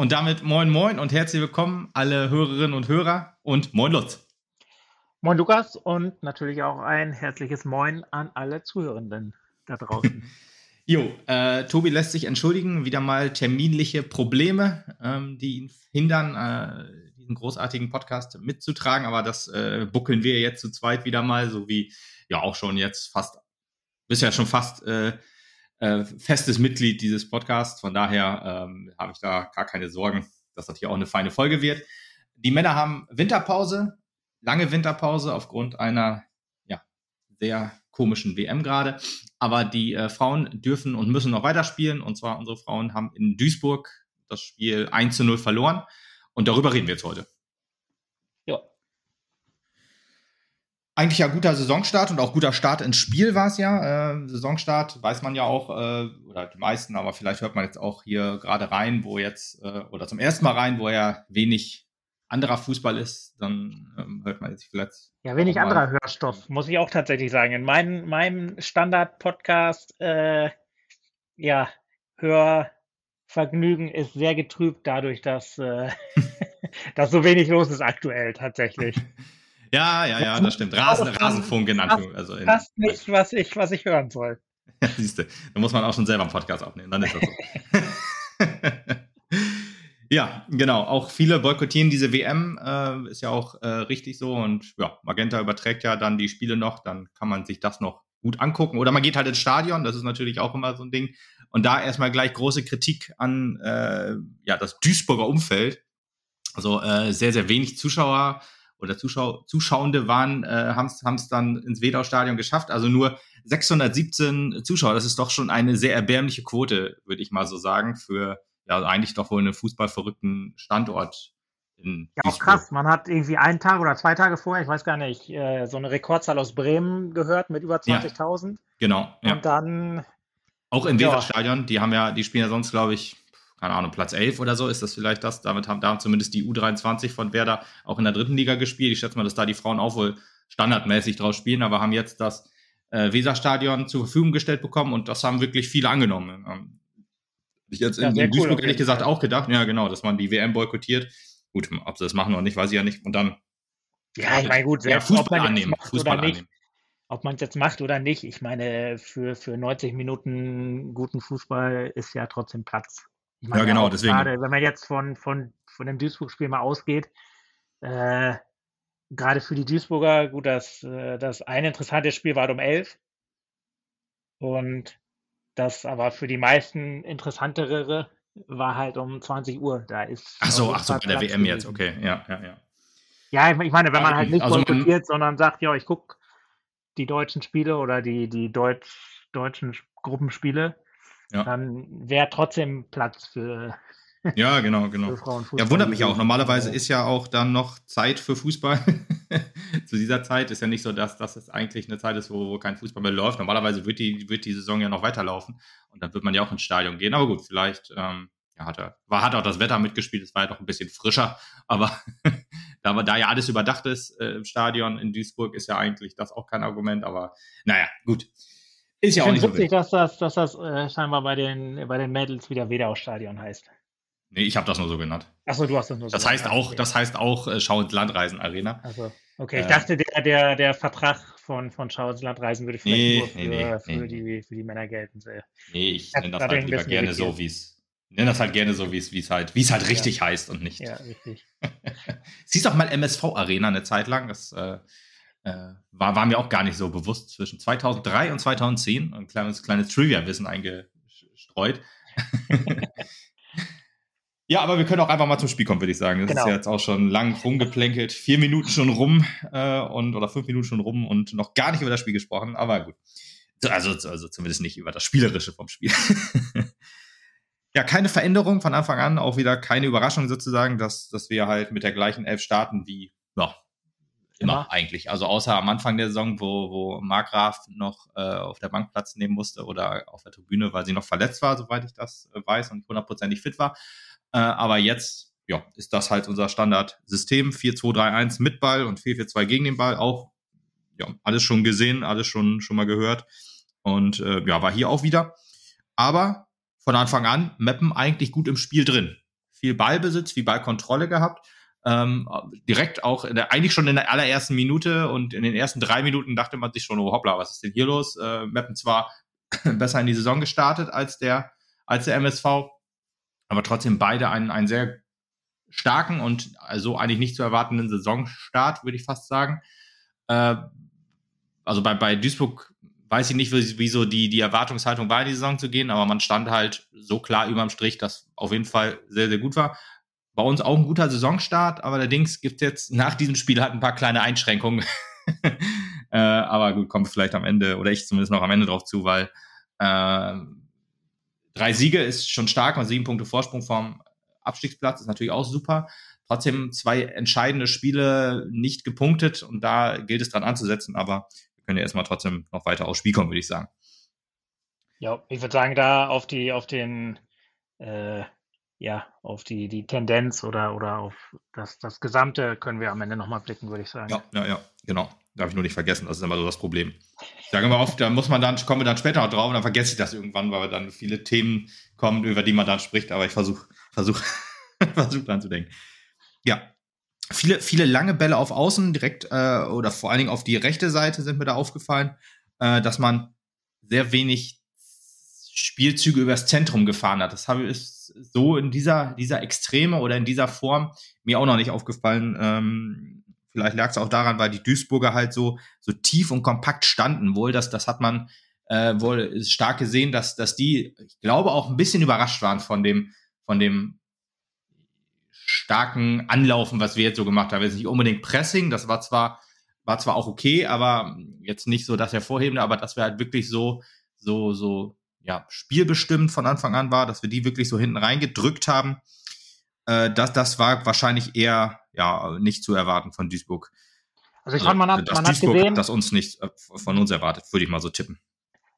Und damit moin moin und herzlich willkommen alle Hörerinnen und Hörer und moin Lutz. Moin Lukas und natürlich auch ein herzliches Moin an alle Zuhörenden da draußen. jo, äh, Tobi lässt sich entschuldigen, wieder mal terminliche Probleme, ähm, die ihn hindern, äh, diesen großartigen Podcast mitzutragen, aber das äh, buckeln wir jetzt zu zweit wieder mal, so wie ja auch schon jetzt fast, bist ja schon fast äh, festes Mitglied dieses Podcasts. Von daher ähm, habe ich da gar keine Sorgen, dass das hier auch eine feine Folge wird. Die Männer haben Winterpause, lange Winterpause aufgrund einer ja, sehr komischen WM gerade. Aber die äh, Frauen dürfen und müssen noch weiterspielen. Und zwar unsere Frauen haben in Duisburg das Spiel 1 zu 0 verloren. Und darüber reden wir jetzt heute. Eigentlich ja guter Saisonstart und auch guter Start ins Spiel war es ja. Äh, Saisonstart weiß man ja auch, äh, oder die meisten, aber vielleicht hört man jetzt auch hier gerade rein, wo jetzt, äh, oder zum ersten Mal rein, wo ja wenig anderer Fußball ist, dann ähm, hört man jetzt vielleicht. Ja, wenig anderer Hörstoff, muss ich auch tatsächlich sagen. In mein, meinem Standard-Podcast, äh, ja, Hörvergnügen ist sehr getrübt dadurch, dass, äh, dass so wenig los ist aktuell tatsächlich. Ja, ja, ja, das stimmt. Rasen, Rasenfunk in Anführungszeichen. Also in, das nicht, was ich, was ich hören soll. Ja, siehst du, da muss man auch schon selber einen Podcast aufnehmen, dann ist das so. ja, genau. Auch viele boykottieren diese WM, äh, ist ja auch äh, richtig so. Und ja, Magenta überträgt ja dann die Spiele noch, dann kann man sich das noch gut angucken. Oder man geht halt ins Stadion, das ist natürlich auch immer so ein Ding. Und da erstmal gleich große Kritik an äh, ja, das Duisburger Umfeld. Also äh, sehr, sehr wenig Zuschauer oder Zuschau Zuschauende waren, äh, haben es dann ins Wedau-Stadion geschafft. Also nur 617 Zuschauer. Das ist doch schon eine sehr erbärmliche Quote, würde ich mal so sagen, für ja eigentlich doch wohl einen fußballverrückten Standort. In ja, auch krass. Man hat irgendwie einen Tag oder zwei Tage vorher, ich weiß gar nicht, äh, so eine Rekordzahl aus Bremen gehört mit über 20.000. Ja, genau. Ja. Und dann. Auch im ja. Weserstadion, die haben ja, die spielen ja sonst, glaube ich, keine Ahnung, Platz 11 oder so, ist das vielleicht das? Damit haben da zumindest die U23 von Werder auch in der dritten Liga gespielt. Ich schätze mal, dass da die Frauen auch wohl standardmäßig draus spielen, aber haben jetzt das äh, Weserstadion zur Verfügung gestellt bekommen und das haben wirklich viele angenommen. Ähm, ich jetzt ja, in, in Duisburg cool, ehrlich gesagt auch gedacht, ja genau, dass man die WM boykottiert. Gut, ob sie das machen oder nicht, weiß ich ja nicht. Und dann ja, ich meine, gut, ja, Fußball annehmen. Fußball annehmen. Ob man es jetzt macht oder nicht, ich meine, für, für 90 Minuten guten Fußball ist ja trotzdem Platz. Meine, ja, genau, deswegen. Gerade, wenn man jetzt von, von, von dem Duisburg-Spiel mal ausgeht, äh, gerade für die Duisburger, gut, das, äh, das eine interessante Spiel war um 11 und das aber für die meisten interessantere war halt um 20 Uhr. Da ist ach so, ach so, bei der WM jetzt, okay, ja, ja, ja. Ja, ich meine, wenn man halt nicht also boykottiert, sondern sagt, ja, ich gucke die deutschen Spiele oder die, die Deutsch, deutschen Gruppenspiele, ja. dann wäre trotzdem Platz für. Ja, genau, genau. Ja, wundert mich auch. Normalerweise ist ja auch dann noch Zeit für Fußball. Zu dieser Zeit ist ja nicht so, dass das eigentlich eine Zeit ist, wo, wo kein Fußball mehr läuft. Normalerweise wird die, wird die Saison ja noch weiterlaufen und dann wird man ja auch ins Stadion gehen. Aber gut, vielleicht ähm, ja, hat, er, war, hat auch das Wetter mitgespielt, es war ja doch ein bisschen frischer. Aber da, da ja alles überdacht ist äh, im Stadion in Duisburg, ist ja eigentlich das auch kein Argument. Aber naja, gut. Ist ja ich auch nicht witzig, so dass das, dass das äh, scheinbar bei den, bei den Mädels wieder Wedau-Stadion heißt. Nee, ich habe das nur so genannt. Achso, du hast das nur so das genannt. Heißt auch. Das heißt auch äh, Schau ins Landreisen Arena. Also, okay, äh, ich dachte, der, der, der Vertrag von, von Schau ins Landreisen würde vielleicht nee, nur für, nee, für, Die, für die Männer gelten. Nee, ich nenne das halt lieber gerne so, wie es. Nenne das halt gerne so, wie es halt, halt richtig ja. heißt und nicht. Ja, richtig. Siehst auch mal MSV Arena eine Zeit lang. Das äh, äh, war, war mir auch gar nicht so bewusst. Zwischen 2003 und 2010 ein kleines, kleines Trivia-Wissen eingestreut. ja, aber wir können auch einfach mal zum Spiel kommen, würde ich sagen. Das genau. ist ja jetzt auch schon lang rumgeplänkelt. Vier Minuten schon rum äh, und oder fünf Minuten schon rum und noch gar nicht über das Spiel gesprochen, aber gut. Also, also zumindest nicht über das Spielerische vom Spiel. ja, keine Veränderung von Anfang an, auch wieder keine Überraschung sozusagen, dass, dass wir halt mit der gleichen Elf starten wie ja, Immer, Immer, eigentlich. Also außer am Anfang der Saison, wo, wo Markgraf noch äh, auf der Bank Platz nehmen musste oder auf der Tribüne, weil sie noch verletzt war, soweit ich das äh, weiß und hundertprozentig fit war. Äh, aber jetzt, ja, ist das halt unser Standardsystem. 4-2-3-1 mit Ball und 4-4-2 gegen den Ball. Auch, ja, alles schon gesehen, alles schon, schon mal gehört. Und äh, ja, war hier auch wieder. Aber von Anfang an Mappen eigentlich gut im Spiel drin. viel Ballbesitz, viel Ballkontrolle gehabt. Ähm, direkt auch der, eigentlich schon in der allerersten Minute und in den ersten drei Minuten dachte man sich schon, oh hoppla, was ist denn hier los? Äh, Meppen zwar besser in die Saison gestartet als der, als der MSV, aber trotzdem beide einen, einen sehr starken und also eigentlich nicht zu erwartenden Saisonstart, würde ich fast sagen. Äh, also bei, bei Duisburg weiß ich nicht, wieso die, die Erwartungshaltung war, in die Saison zu gehen, aber man stand halt so klar überm Strich, dass auf jeden Fall sehr, sehr gut war. Bei uns auch ein guter Saisonstart, aber allerdings gibt es jetzt nach diesem Spiel halt ein paar kleine Einschränkungen. äh, aber gut, kommt vielleicht am Ende, oder ich zumindest noch am Ende drauf zu, weil äh, drei Siege ist schon stark und sieben Punkte Vorsprung vom Abstiegsplatz ist natürlich auch super. Trotzdem zwei entscheidende Spiele nicht gepunktet und da gilt es dran anzusetzen, aber wir können ja erstmal trotzdem noch weiter aufs Spiel kommen, würde ich sagen. Ja, ich würde sagen, da auf die, auf den äh, ja, auf die, die Tendenz oder, oder auf das, das Gesamte können wir am Ende nochmal blicken, würde ich sagen. Ja, ja, ja, genau. Darf ich nur nicht vergessen, das ist immer so das Problem. Sagen wir oft, da muss man dann, kommen wir dann später noch drauf und dann vergesse ich das irgendwann, weil dann viele Themen kommen, über die man dann spricht, aber ich versuche, versuche, versuche dran zu denken. Ja. Viele, viele lange Bälle auf Außen, direkt, äh, oder vor allen Dingen auf die rechte Seite sind mir da aufgefallen, äh, dass man sehr wenig Spielzüge übers Zentrum gefahren hat. Das habe ich so in dieser, dieser Extreme oder in dieser Form mir auch noch nicht aufgefallen. Ähm, vielleicht lag es auch daran, weil die Duisburger halt so, so tief und kompakt standen. Wohl, das, das hat man äh, wohl stark gesehen, dass, dass die, ich glaube, auch ein bisschen überrascht waren von dem, von dem starken Anlaufen, was wir jetzt so gemacht haben. Jetzt nicht unbedingt Pressing, das war zwar, war zwar auch okay, aber jetzt nicht so das Hervorhebende, aber dass wir halt wirklich so, so, so ja, spielbestimmt von Anfang an war, dass wir die wirklich so hinten reingedrückt haben. Äh, das, das war wahrscheinlich eher ja, nicht zu erwarten von Duisburg. Also ich fand, man hat, man Duisburg hat gesehen, das uns nicht äh, von uns erwartet, würde ich mal so tippen.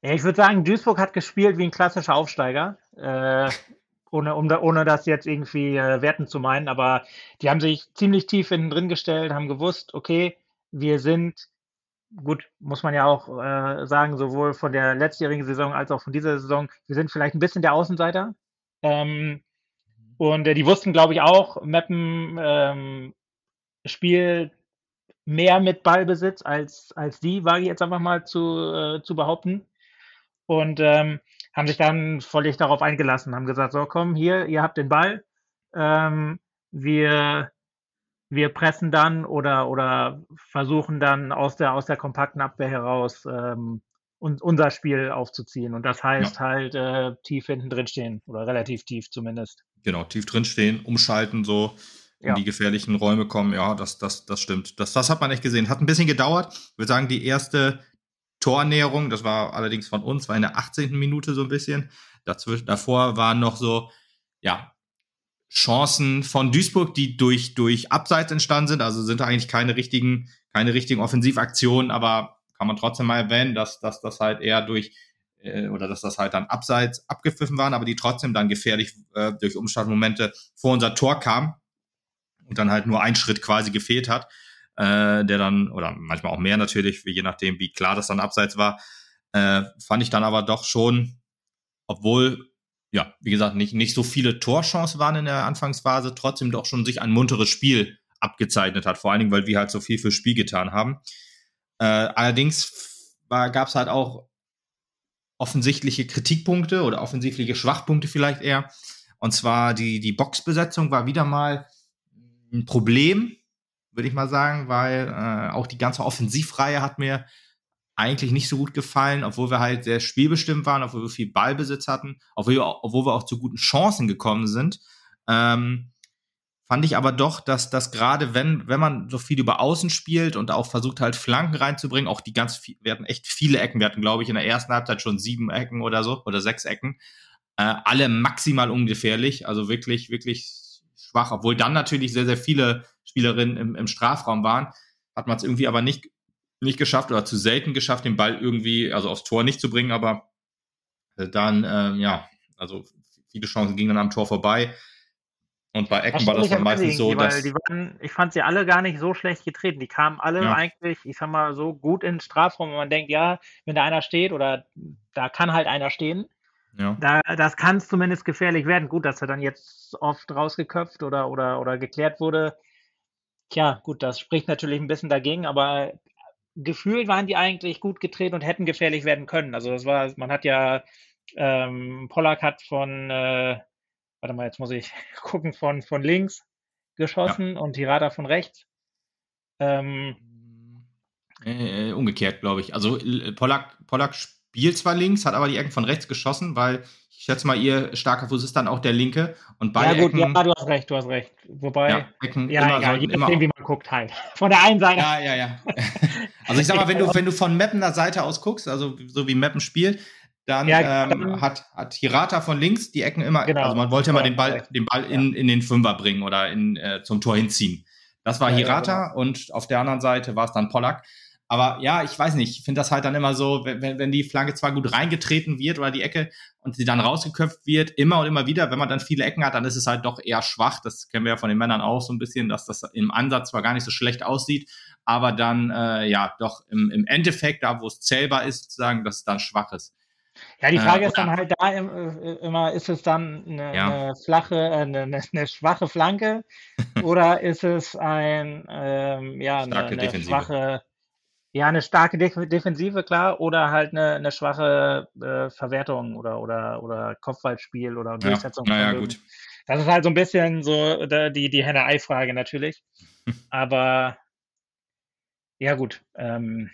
Ja, ich würde sagen, Duisburg hat gespielt wie ein klassischer Aufsteiger. Äh, ohne, um, ohne das jetzt irgendwie äh, werten zu meinen, aber die haben sich ziemlich tief innen drin gestellt, haben gewusst, okay, wir sind gut, muss man ja auch äh, sagen, sowohl von der letztjährigen Saison als auch von dieser Saison, wir sind vielleicht ein bisschen der Außenseiter. Ähm, und äh, die wussten, glaube ich, auch, Meppen ähm, spielt mehr mit Ballbesitz als, als die, wage ich jetzt einfach mal zu, äh, zu behaupten. Und ähm, haben sich dann völlig darauf eingelassen, haben gesagt, so komm, hier, ihr habt den Ball. Ähm, wir wir pressen dann oder, oder versuchen dann aus der, aus der kompakten Abwehr heraus ähm, un, unser Spiel aufzuziehen. Und das heißt ja. halt äh, tief hinten drin stehen oder relativ tief zumindest. Genau, tief drin stehen, umschalten, so in ja. die gefährlichen Räume kommen. Ja, das, das, das stimmt. Das, das hat man echt gesehen. Hat ein bisschen gedauert. Ich würde sagen, die erste Tornäherung, das war allerdings von uns, war in der 18. Minute so ein bisschen. Dazwischen, davor waren noch so, ja, Chancen von Duisburg, die durch, durch Abseits entstanden sind. Also sind eigentlich keine richtigen, keine richtigen Offensivaktionen, aber kann man trotzdem mal erwähnen, dass, dass das halt eher durch äh, oder dass das halt dann abseits abgepfiffen waren, aber die trotzdem dann gefährlich äh, durch Umschaltmomente vor unser Tor kamen und dann halt nur ein Schritt quasi gefehlt hat, äh, der dann, oder manchmal auch mehr natürlich, je nachdem, wie klar das dann abseits war, äh, fand ich dann aber doch schon, obwohl ja, wie gesagt, nicht, nicht so viele Torchancen waren in der Anfangsphase, trotzdem doch schon sich ein munteres Spiel abgezeichnet hat, vor allen Dingen, weil wir halt so viel fürs Spiel getan haben. Äh, allerdings gab es halt auch offensichtliche Kritikpunkte oder offensichtliche Schwachpunkte vielleicht eher. Und zwar die, die Boxbesetzung war wieder mal ein Problem, würde ich mal sagen, weil äh, auch die ganze Offensivreihe hat mir eigentlich nicht so gut gefallen, obwohl wir halt sehr spielbestimmt waren, obwohl wir viel Ballbesitz hatten, obwohl wir, obwohl wir auch zu guten Chancen gekommen sind. Ähm, fand ich aber doch, dass das gerade, wenn, wenn man so viel über Außen spielt und auch versucht halt Flanken reinzubringen, auch die ganz, viel, wir hatten echt viele Ecken, wir hatten glaube ich in der ersten Halbzeit schon sieben Ecken oder so, oder sechs Ecken, äh, alle maximal ungefährlich, also wirklich, wirklich schwach, obwohl dann natürlich sehr, sehr viele Spielerinnen im, im Strafraum waren, hat man es irgendwie aber nicht nicht geschafft oder zu selten geschafft, den Ball irgendwie, also aufs Tor nicht zu bringen, aber äh, dann, ähm, ja, also viele Chancen gingen dann am Tor vorbei. Und bei Ecken war das dann meistens so, dass. Waren, ich fand sie alle gar nicht so schlecht getreten. Die kamen alle ja. eigentlich, ich sag mal, so gut in den Strafraum, und man denkt, ja, wenn da einer steht oder da kann halt einer stehen. Ja. Da, das kann zumindest gefährlich werden. Gut, dass er dann jetzt oft rausgeköpft oder, oder, oder geklärt wurde. Tja, gut, das spricht natürlich ein bisschen dagegen, aber gefühlt waren die eigentlich gut getreten und hätten gefährlich werden können. Also das war, man hat ja, ähm, Pollack hat von, äh, warte mal, jetzt muss ich gucken, von, von links geschossen ja. und Tirada von rechts. Ähm, äh, umgekehrt, glaube ich. Also Pollack, Pollack spielt zwar links, hat aber die Ecken von rechts geschossen, weil ich schätze mal, ihr starker Fuß ist dann auch der linke. Und beide ja, gut, Ecken, ja, du hast recht, du hast recht. Wobei, ja, Ecken ja, immer, egal, je nachdem, wie man guckt halt. Von der einen Seite. Ja, ja, ja. also ich sag mal, wenn du, wenn du von Mappener Seite aus guckst, also so wie Mappen spielt, dann, ja, ähm, hat, hat Hirata von links die Ecken immer, genau, also man wollte immer den Ball, den Ball in, in den Fünfer bringen oder in, äh, zum Tor hinziehen. Das war Hirata genau. und auf der anderen Seite war es dann Pollack. Aber ja, ich weiß nicht, ich finde das halt dann immer so, wenn, wenn die Flanke zwar gut reingetreten wird oder die Ecke und sie dann rausgeköpft wird, immer und immer wieder, wenn man dann viele Ecken hat, dann ist es halt doch eher schwach. Das kennen wir ja von den Männern auch so ein bisschen, dass das im Ansatz zwar gar nicht so schlecht aussieht, aber dann äh, ja doch im, im Endeffekt, da wo es zählbar ist, sozusagen, dass es dann schwach ist. Ja, die Frage äh, ist dann halt da äh, immer, ist es dann eine, ja. eine flache, äh, eine, eine, schwache Flanke oder ist es ein, ähm, ja, eine, eine schwache, ja, eine starke Defensive, klar, oder halt eine, eine schwache äh, Verwertung oder, oder, oder Kopfballspiel oder Durchsetzung. Ja, naja, gut. Das ist halt so ein bisschen so die, die Henne-Ei-Frage natürlich. Aber ja, gut. Ähm,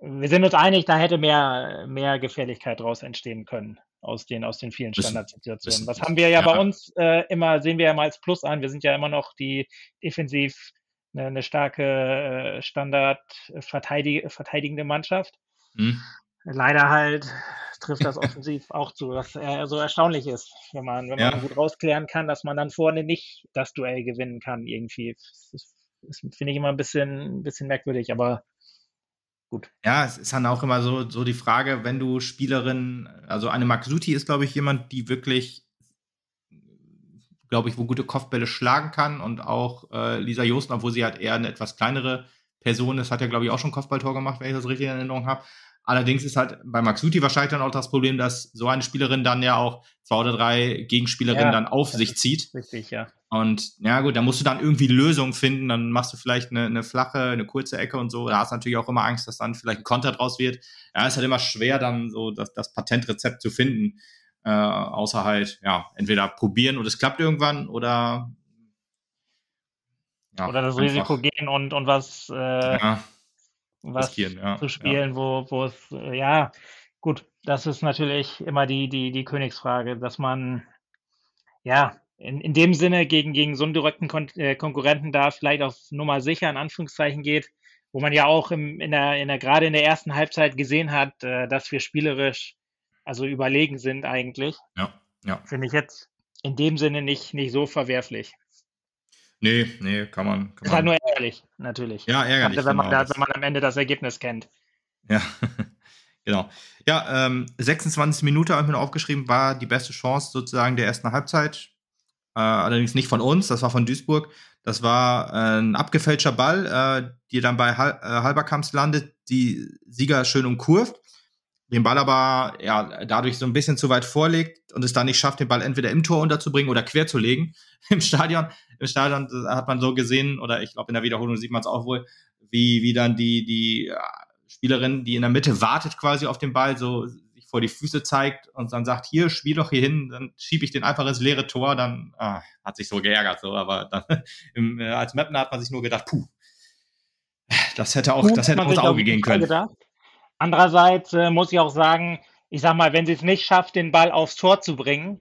wir sind uns einig, da hätte mehr, mehr Gefährlichkeit draus entstehen können aus den, aus den vielen Standardsituationen. Was haben wir ja, ja. bei uns äh, immer, sehen wir ja mal als Plus an. Wir sind ja immer noch die defensiv eine, eine starke äh, Standard verteidigende Mannschaft. Hm. Leider halt trifft das offensiv auch zu, was äh, so erstaunlich ist, wenn man, wenn man gut rausklären kann, dass man dann vorne nicht das Duell gewinnen kann irgendwie. Das, das finde ich immer ein bisschen, ein bisschen merkwürdig, aber gut. Ja, es ist dann auch immer so, so die Frage, wenn du Spielerin, also eine Maxuti ist, glaube ich, jemand, die wirklich, glaube ich, wo gute Kopfbälle schlagen kann und auch äh, Lisa Josten, obwohl sie halt eher eine etwas kleinere Person ist, hat ja, glaube ich, auch schon Kopfballtor gemacht, wenn ich das richtig in Erinnerung habe. Allerdings ist halt bei Maxuti wahrscheinlich dann auch das Problem, dass so eine Spielerin dann ja auch zwei oder drei Gegenspielerinnen ja, dann auf sich zieht. Richtig, ja. Und ja gut, da musst du dann irgendwie Lösungen finden. Dann machst du vielleicht eine, eine flache, eine kurze Ecke und so. Da hast du natürlich auch immer Angst, dass dann vielleicht ein Konter draus wird. Ja, ist halt immer schwer, dann so das, das Patentrezept zu finden. Äh, außer halt, ja, entweder probieren und es klappt irgendwann oder ja, oder das einfach, Risiko gehen und, und was äh, ja was ja, zu spielen, wo, wo es, äh, ja, gut, das ist natürlich immer die, die, die Königsfrage, dass man, ja, in, in dem Sinne gegen, gegen so einen direkten Kon äh, Konkurrenten da vielleicht auf Nummer sicher in Anführungszeichen geht, wo man ja auch im, in der, in der, gerade in der ersten Halbzeit gesehen hat, äh, dass wir spielerisch also überlegen sind eigentlich. Ja, ja. Finde ich jetzt in dem Sinne nicht, nicht so verwerflich. Nee, nee, kann man. Kann ist halt nur ärgerlich, natürlich. Ja, ärgerlich. Gerade, wenn, man, genau. wenn man am Ende das Ergebnis kennt. Ja, genau. Ja, ähm, 26 Minuten habe ich mir noch aufgeschrieben, war die beste Chance sozusagen der ersten Halbzeit. Äh, allerdings nicht von uns, das war von Duisburg. Das war äh, ein abgefälschter Ball, äh, die dann bei Hal äh, Halberkamps landet, die Sieger schön umkurvt den Ball aber ja dadurch so ein bisschen zu weit vorlegt und es dann nicht schafft, den Ball entweder im Tor unterzubringen oder quer zu legen im Stadion. Im Stadion hat man so gesehen, oder ich glaube in der Wiederholung sieht man es auch wohl, wie, wie dann die, die Spielerin, die in der Mitte wartet quasi auf den Ball, so sich vor die Füße zeigt und dann sagt, hier, spiel doch hier hin, dann schiebe ich den einfach ins leere Tor, dann ah, hat sich so geärgert, so, aber dann im, äh, als Mapner hat man sich nur gedacht, puh, das hätte auch, das hätte auch ins Auge gehen können. Gedacht? Andererseits äh, muss ich auch sagen, ich sag mal, wenn sie es nicht schafft, den Ball aufs Tor zu bringen,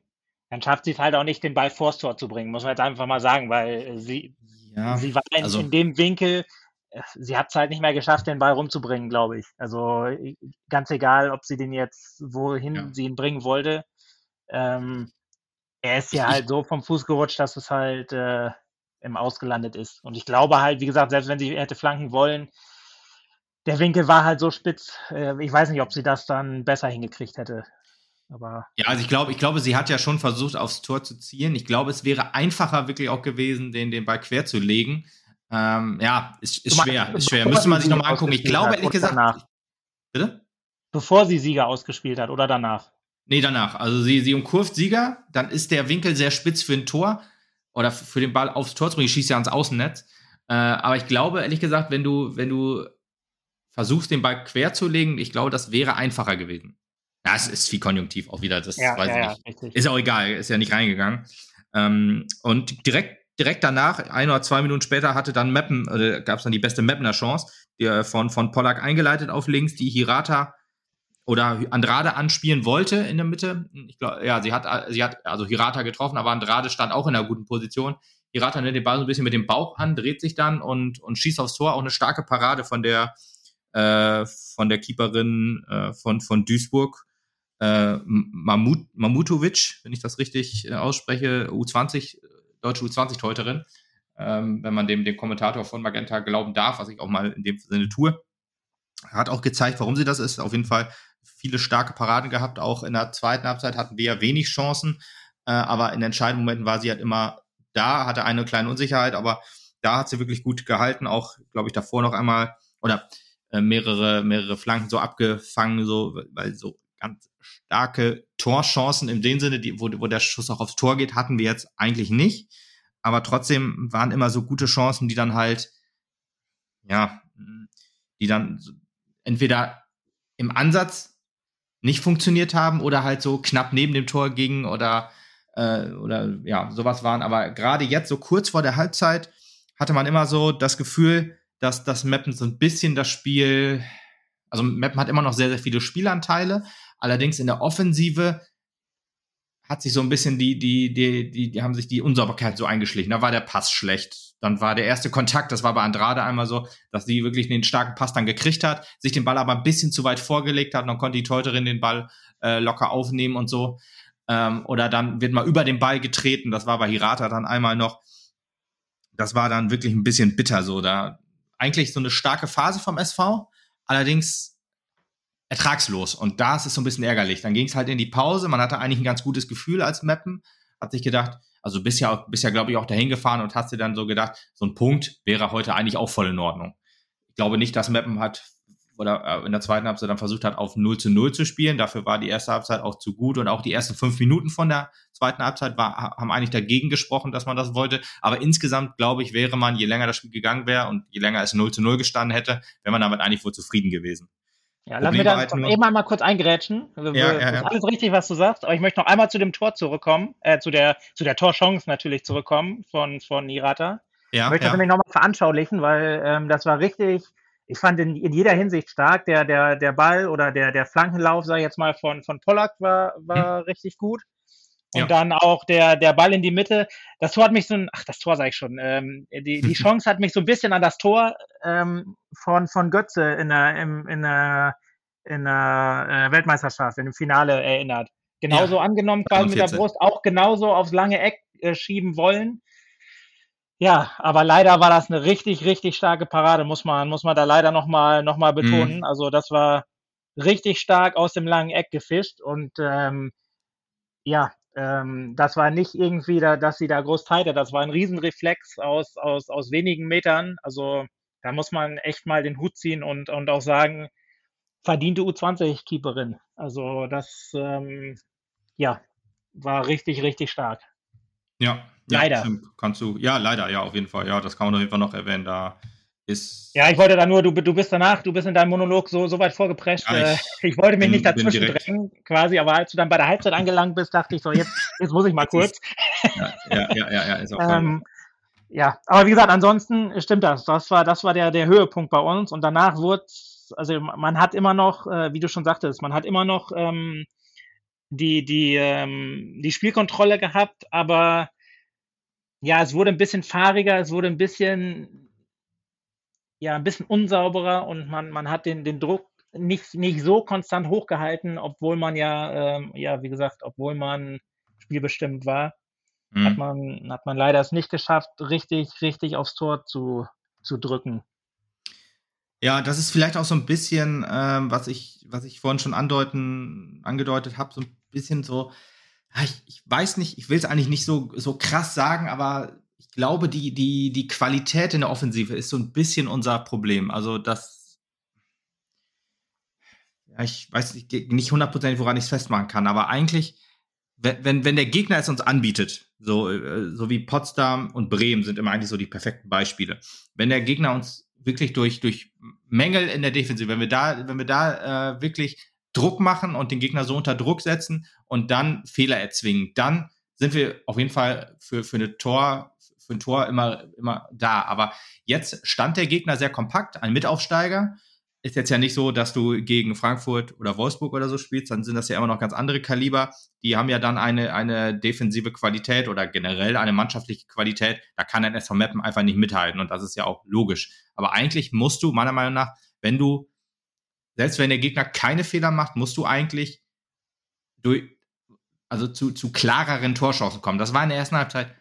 dann schafft sie es halt auch nicht, den Ball vors Tor zu bringen, muss man jetzt einfach mal sagen, weil sie, ja, sie war in, also, in dem Winkel, äh, sie hat es halt nicht mehr geschafft, den Ball rumzubringen, glaube ich. Also ganz egal, ob sie den jetzt, wohin ja. sie ihn bringen wollte. Ähm, er ist ja halt so vom Fuß gerutscht, dass es halt äh, im Ausgelandet ist. Und ich glaube halt, wie gesagt, selbst wenn sie hätte flanken wollen, der Winkel war halt so spitz. Äh, ich weiß nicht, ob sie das dann besser hingekriegt hätte. Aber ja, also ich glaube, ich glaube, sie hat ja schon versucht, aufs Tor zu zielen. Ich glaube, es wäre einfacher wirklich auch gewesen, den, den Ball quer zu legen. Ähm, ja, ist, ist schwer, ist schwer. Müsste man sich nochmal angucken. Ich glaube, ehrlich gesagt. Danach. Bitte? Bevor sie Sieger ausgespielt hat oder danach? Nee, danach. Also sie, sie umkurvt Sieger, dann ist der Winkel sehr spitz für ein Tor oder für den Ball aufs Tor zu bringen. Ich schieße ja ans Außennetz. Äh, aber ich glaube, ehrlich gesagt, wenn du, wenn du versuchst, den Ball quer zu legen, ich glaube, das wäre einfacher gewesen. Ja, es ist viel Konjunktiv auch wieder, das ja, weiß ja, ich nicht. ist auch egal, ist ja nicht reingegangen. Ähm, und direkt, direkt danach, ein oder zwei Minuten später, hatte dann Mappen, oder gab es dann die beste Mappener Chance, die, äh, von, von Pollack eingeleitet auf links, die Hirata oder Andrade anspielen wollte in der Mitte. Ich glaube, ja, sie hat, sie hat also Hirata getroffen, aber Andrade stand auch in einer guten Position. Hirata nimmt den Ball so ein bisschen mit dem Bauch an, dreht sich dann und, und schießt aufs Tor. Auch eine starke Parade von der, äh, von der Keeperin äh, von, von Duisburg, äh, Mamut, Mamutovic, wenn ich das richtig äh, ausspreche, U20, deutsche U20-Teuterin, ähm, wenn man dem, dem Kommentator von Magenta glauben darf, was ich auch mal in dem Sinne tue. Hat auch gezeigt, warum sie das ist. Auf jeden Fall viele starke Paraden gehabt. Auch in der zweiten Halbzeit hatten wir ja wenig Chancen, äh, aber in entscheidenden Momenten war sie halt immer da, hatte eine kleine Unsicherheit, aber da hat sie wirklich gut gehalten. Auch, glaube ich, davor noch einmal oder äh, mehrere, mehrere Flanken so abgefangen, so, weil so ganz starke Torchancen in dem Sinne, die, wo, wo der Schuss auch aufs Tor geht, hatten wir jetzt eigentlich nicht. Aber trotzdem waren immer so gute Chancen, die dann halt, ja, die dann entweder im Ansatz nicht funktioniert haben oder halt so knapp neben dem Tor gingen oder, äh, oder ja, sowas waren. Aber gerade jetzt, so kurz vor der Halbzeit, hatte man immer so das Gefühl, dass das Mappen so ein bisschen das Spiel, also Mappen hat immer noch sehr, sehr viele Spielanteile, allerdings in der Offensive hat sich so ein bisschen die, die, die, die, die haben sich die Unsauberkeit so eingeschlichen. Da war der Pass schlecht. Dann war der erste Kontakt, das war bei Andrade einmal so, dass sie wirklich den starken Pass dann gekriegt hat, sich den Ball aber ein bisschen zu weit vorgelegt hat, dann konnte die Teuterin den Ball äh, locker aufnehmen und so. Ähm, oder dann wird mal über den Ball getreten, das war bei Hirata dann einmal noch. Das war dann wirklich ein bisschen bitter so. Da eigentlich so eine starke Phase vom SV, allerdings ertragslos. Und das ist so ein bisschen ärgerlich. Dann ging es halt in die Pause. Man hatte eigentlich ein ganz gutes Gefühl als Mappen. Hat sich gedacht, also bist ja, bist ja glaube ich, auch dahin gefahren und hast dir dann so gedacht, so ein Punkt wäre heute eigentlich auch voll in Ordnung. Ich glaube nicht, dass Mappen hat oder äh, in der zweiten Halbzeit dann versucht hat, auf 0 zu 0 zu spielen. Dafür war die erste Halbzeit auch zu gut und auch die ersten fünf Minuten von der zweiten Halbzeit war, haben eigentlich dagegen gesprochen, dass man das wollte. Aber insgesamt, glaube ich, wäre man, je länger das Spiel gegangen wäre und je länger es 0 zu 0 gestanden hätte, wäre man damit eigentlich wohl zufrieden gewesen. Ja, lass mir da eben einmal kurz eingrätschen. Also, ja, ja, ja. alles richtig, was du sagst, aber ich möchte noch einmal zu dem Tor zurückkommen, äh, zu der, zu der Torchance natürlich zurückkommen von, von Irata. Ja, ich möchte das nämlich nochmal veranschaulichen, weil ähm, das war richtig, ich fand in, in jeder Hinsicht stark. Der, der, der Ball oder der, der Flankenlauf, sag ich jetzt mal, von, von Pollack war, war hm. richtig gut. Und ja. dann auch der, der Ball in die Mitte. Das Tor hat mich so ein, ach, das Tor sage ich schon. Ähm, die, die Chance hat mich so ein bisschen an das Tor ähm, von, von Götze in der, im, in der, in der äh, Weltmeisterschaft, in dem Finale erinnert. Genauso ja. angenommen, quasi mit der Brust, auch genauso aufs lange Eck äh, schieben wollen. Ja, aber leider war das eine richtig, richtig starke Parade, muss man, muss man da leider nochmal noch mal betonen. Mhm. Also das war richtig stark aus dem langen Eck gefischt und ähm, ja, ähm, das war nicht irgendwie, da, dass sie da groß hat. Das war ein Riesenreflex aus, aus, aus wenigen Metern. Also da muss man echt mal den Hut ziehen und, und auch sagen, verdiente U20-Keeperin. Also das, ähm, ja, war richtig, richtig stark. Ja, leider. Ja, kannst du, ja, leider, ja, auf jeden Fall. Ja, das kann man auf jeden Fall noch erwähnen. Da ist. Ja, ich wollte da nur, du, du bist danach, du bist in deinem Monolog so, so weit vorgeprescht. Ja, ich, äh, ich, wollte mich bin, nicht dazwischen drängen, quasi, aber als du dann bei der Halbzeit angelangt bist, dachte ich so, jetzt, jetzt muss ich mal kurz. ja, ja, ja, ja, ja, ist auch ähm, ja, aber wie gesagt, ansonsten stimmt das. Das war, das war der, der Höhepunkt bei uns und danach wurde also man hat immer noch, äh, wie du schon sagtest, man hat immer noch ähm, die, die, ähm, die Spielkontrolle gehabt, aber ja, es wurde ein bisschen fahriger, es wurde ein bisschen ja ein bisschen unsauberer und man, man hat den, den Druck nicht, nicht so konstant hochgehalten, obwohl man ja, ähm, ja, wie gesagt, obwohl man spielbestimmt war, mhm. hat, man, hat man leider es nicht geschafft, richtig, richtig aufs Tor zu, zu drücken. Ja, das ist vielleicht auch so ein bisschen, ähm, was ich, was ich vorhin schon andeuten, angedeutet habe, so ein bisschen so, ich, ich weiß nicht, ich will es eigentlich nicht so, so krass sagen, aber ich glaube, die, die, die Qualität in der Offensive ist so ein bisschen unser Problem. Also das, ja, ich weiß nicht, nicht hundertprozentig, woran ich es festmachen kann, aber eigentlich, wenn, wenn, der Gegner es uns anbietet, so, äh, so wie Potsdam und Bremen sind immer eigentlich so die perfekten Beispiele. Wenn der Gegner uns wirklich durch, durch Mängel in der Defensive, wenn wir da, wenn wir da äh, wirklich Druck machen und den Gegner so unter Druck setzen und dann Fehler erzwingen, dann sind wir auf jeden Fall für, für eine Tor, für ein Tor immer, immer da. Aber jetzt stand der Gegner sehr kompakt, ein Mitaufsteiger ist jetzt ja nicht so, dass du gegen Frankfurt oder Wolfsburg oder so spielst, dann sind das ja immer noch ganz andere Kaliber. Die haben ja dann eine, eine defensive Qualität oder generell eine mannschaftliche Qualität. Da kann ein SV Meppen einfach nicht mithalten und das ist ja auch logisch. Aber eigentlich musst du, meiner Meinung nach, wenn du, selbst wenn der Gegner keine Fehler macht, musst du eigentlich durch, also zu, zu klareren Torchancen kommen. Das war in der ersten Halbzeit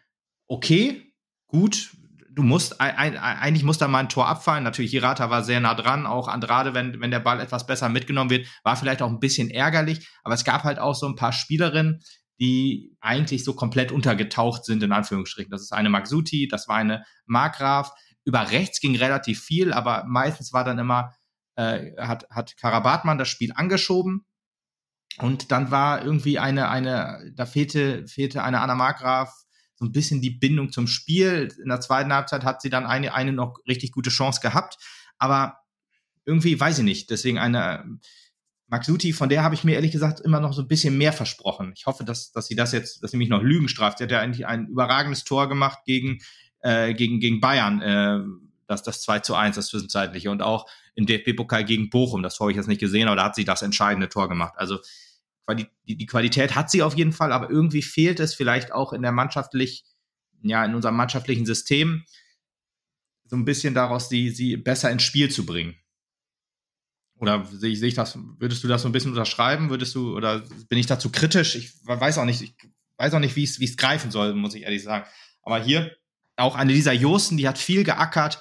okay, gut, du musst, eigentlich muss da mal ein Tor abfallen. Natürlich, Hirata war sehr nah dran, auch Andrade, wenn, wenn der Ball etwas besser mitgenommen wird, war vielleicht auch ein bisschen ärgerlich, aber es gab halt auch so ein paar Spielerinnen, die eigentlich so komplett untergetaucht sind, in Anführungsstrichen. Das ist eine Maxuti, das war eine Markgraf. Über rechts ging relativ viel, aber meistens war dann immer, äh, hat, hat Karabatmann das Spiel angeschoben. Und dann war irgendwie eine, eine, da fehlte, fehlte eine Anna Markgraf, so ein bisschen die Bindung zum Spiel. In der zweiten Halbzeit hat sie dann eine, eine noch richtig gute Chance gehabt. Aber irgendwie weiß ich nicht. Deswegen eine Maxuti, von der habe ich mir ehrlich gesagt immer noch so ein bisschen mehr versprochen. Ich hoffe, dass, dass sie das jetzt, dass sie mich noch Lügen straft. Sie hat ja eigentlich ein überragendes Tor gemacht gegen, äh, gegen, gegen Bayern, äh, das, das 2 zu 1, das zwischenzeitliche. Und auch im DFB-Pokal gegen Bochum, das habe ich jetzt nicht gesehen, aber da hat sie das entscheidende Tor gemacht. Also die, die Qualität hat sie auf jeden Fall, aber irgendwie fehlt es vielleicht auch in der mannschaftlich, ja, in unserem mannschaftlichen System, so ein bisschen daraus, die, sie besser ins Spiel zu bringen. Oder sehe ich, sehe ich das, würdest du das so ein bisschen unterschreiben? Würdest du, oder bin ich dazu kritisch? Ich weiß auch nicht, ich weiß auch nicht, wie es, wie es greifen soll, muss ich ehrlich sagen. Aber hier, auch eine dieser Josten, die hat viel geackert,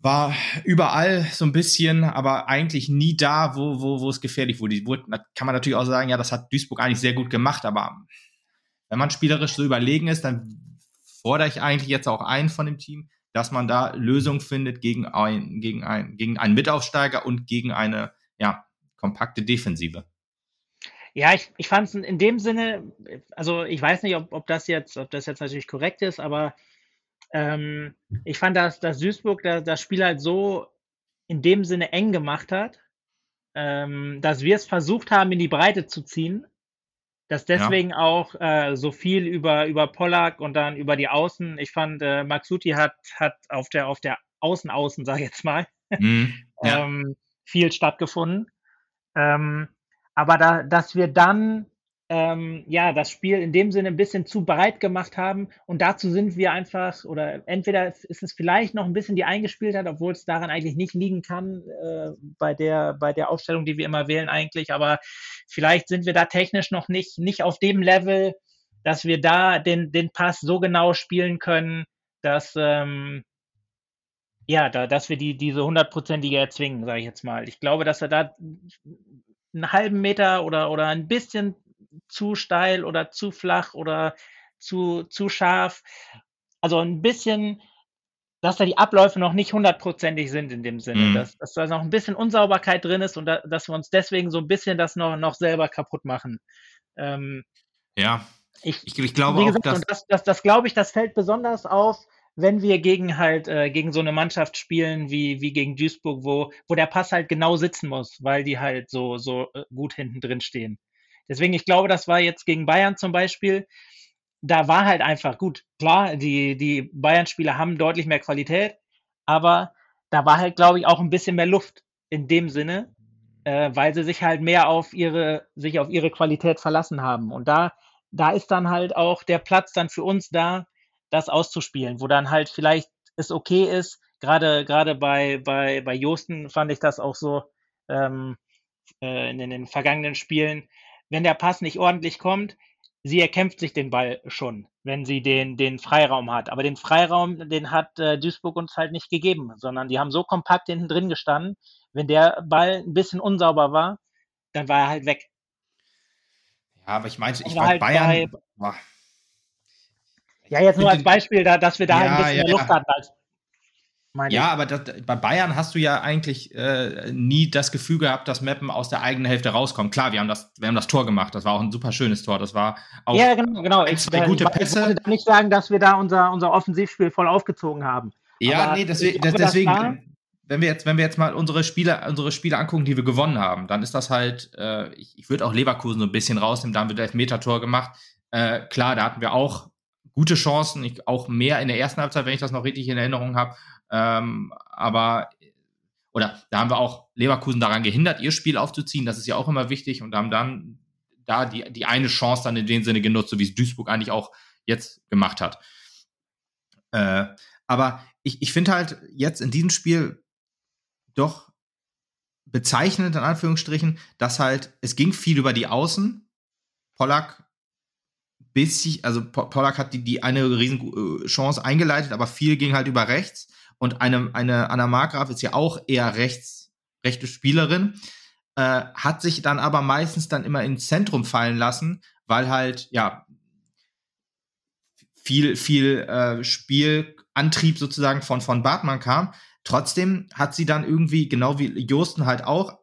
war überall so ein bisschen, aber eigentlich nie da, wo, wo, wo es gefährlich wurde. wurde. Kann man natürlich auch sagen, ja, das hat Duisburg eigentlich sehr gut gemacht, aber wenn man spielerisch so überlegen ist, dann fordere ich eigentlich jetzt auch ein von dem Team, dass man da Lösungen findet gegen, ein, gegen, ein, gegen einen Mitaufsteiger und gegen eine ja, kompakte Defensive. Ja, ich, ich fand es in dem Sinne, also ich weiß nicht, ob, ob das jetzt, ob das jetzt natürlich korrekt ist, aber ähm, ich fand, dass, dass Duisburg das, das Spiel halt so in dem Sinne eng gemacht hat, ähm, dass wir es versucht haben, in die Breite zu ziehen, dass deswegen ja. auch äh, so viel über, über Pollack und dann über die Außen, ich fand, äh, Maxuti hat, hat auf der, auf der Außen-Außen, sag ich jetzt mal, mhm. ja. ähm, viel stattgefunden. Ähm, aber da, dass wir dann ähm, ja, das Spiel in dem Sinne ein bisschen zu breit gemacht haben. Und dazu sind wir einfach, oder entweder ist es vielleicht noch ein bisschen die Eingespieltheit, obwohl es daran eigentlich nicht liegen kann, äh, bei, der, bei der Aufstellung, die wir immer wählen eigentlich. Aber vielleicht sind wir da technisch noch nicht, nicht auf dem Level, dass wir da den, den Pass so genau spielen können, dass, ähm, ja, da, dass wir die, diese hundertprozentige erzwingen, sage ich jetzt mal. Ich glaube, dass er da einen halben Meter oder, oder ein bisschen zu steil oder zu flach oder zu, zu scharf. Also ein bisschen, dass da die Abläufe noch nicht hundertprozentig sind in dem Sinne, mhm. dass, dass da noch ein bisschen Unsauberkeit drin ist und da, dass wir uns deswegen so ein bisschen das noch, noch selber kaputt machen. Ähm, ja, ich, ich, ich glaube gesagt, auch, dass das, das, das glaube ich, das fällt besonders auf, wenn wir gegen halt äh, gegen so eine Mannschaft spielen wie wie gegen Duisburg, wo wo der Pass halt genau sitzen muss, weil die halt so so äh, gut hinten drin stehen. Deswegen, ich glaube, das war jetzt gegen Bayern zum Beispiel. Da war halt einfach gut. Klar, die, die Bayern-Spieler haben deutlich mehr Qualität, aber da war halt, glaube ich, auch ein bisschen mehr Luft in dem Sinne, äh, weil sie sich halt mehr auf ihre, sich auf ihre Qualität verlassen haben. Und da, da ist dann halt auch der Platz dann für uns da, das auszuspielen, wo dann halt vielleicht es okay ist. Gerade, gerade bei, bei, bei Josten fand ich das auch so ähm, äh, in, in den vergangenen Spielen, wenn der Pass nicht ordentlich kommt, sie erkämpft sich den Ball schon, wenn sie den, den Freiraum hat. Aber den Freiraum, den hat äh, Duisburg uns halt nicht gegeben, sondern die haben so kompakt hinten drin gestanden. Wenn der Ball ein bisschen unsauber war, dann war er halt weg. Ja, aber ich meinte, ich war halt Bayern. Bei, ja, jetzt nur als Beispiel, da, dass wir da ja, halt ein bisschen ja, mehr Luft ja. hatten als ja, aber das, bei Bayern hast du ja eigentlich äh, nie das Gefühl gehabt, dass Meppen aus der eigenen Hälfte rauskommt. Klar, wir haben das, wir haben das Tor gemacht. Das war auch ein super schönes Tor. Das war auch ja, genau, genau. Ich, zwei gute ich, Pässe. Ich wollte nicht sagen, dass wir da unser, unser Offensivspiel voll aufgezogen haben. Ja, aber nee, deswegen, glaube, deswegen wenn wir jetzt, wenn wir jetzt mal unsere Spiele, unsere Spiele angucken, die wir gewonnen haben, dann ist das halt, äh, ich, ich würde auch Leverkusen so ein bisschen rausnehmen, da haben wir das Elfmeter-Tor gemacht. Äh, klar, da hatten wir auch gute Chancen, ich, auch mehr in der ersten Halbzeit, wenn ich das noch richtig in Erinnerung habe. Ähm, aber oder da haben wir auch Leverkusen daran gehindert, ihr Spiel aufzuziehen. Das ist ja auch immer wichtig und haben dann da die, die eine Chance dann in dem Sinne genutzt, so wie es Duisburg eigentlich auch jetzt gemacht hat. Äh, aber ich, ich finde halt jetzt in diesem Spiel doch bezeichnend, in Anführungsstrichen, dass halt, es ging viel über die Außen. Pollack bisschen, also Pollack hat die, die eine riesen Chance eingeleitet, aber viel ging halt über rechts. Und eine, eine Anna Markgraf ist ja auch eher rechts, rechte Spielerin, äh, hat sich dann aber meistens dann immer ins Zentrum fallen lassen, weil halt, ja, viel, viel äh, Spielantrieb sozusagen von, von Bartmann kam. Trotzdem hat sie dann irgendwie, genau wie Josten halt auch,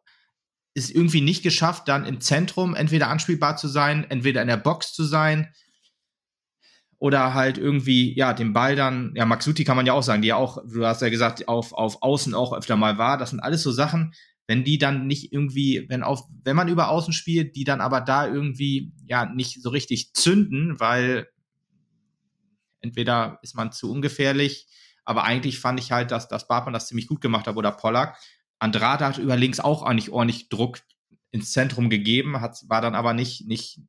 ist irgendwie nicht geschafft, dann im Zentrum entweder anspielbar zu sein, entweder in der Box zu sein oder halt irgendwie, ja, den Ball dann, ja, Maxuti kann man ja auch sagen, die ja auch, du hast ja gesagt, auf, auf Außen auch öfter mal war. Das sind alles so Sachen, wenn die dann nicht irgendwie, wenn auf, wenn man über Außen spielt, die dann aber da irgendwie, ja, nicht so richtig zünden, weil entweder ist man zu ungefährlich aber eigentlich fand ich halt, dass, dass Bartmann das ziemlich gut gemacht hat oder Pollack. Andrade hat über links auch eigentlich ordentlich Druck ins Zentrum gegeben, hat, war dann aber nicht, nicht,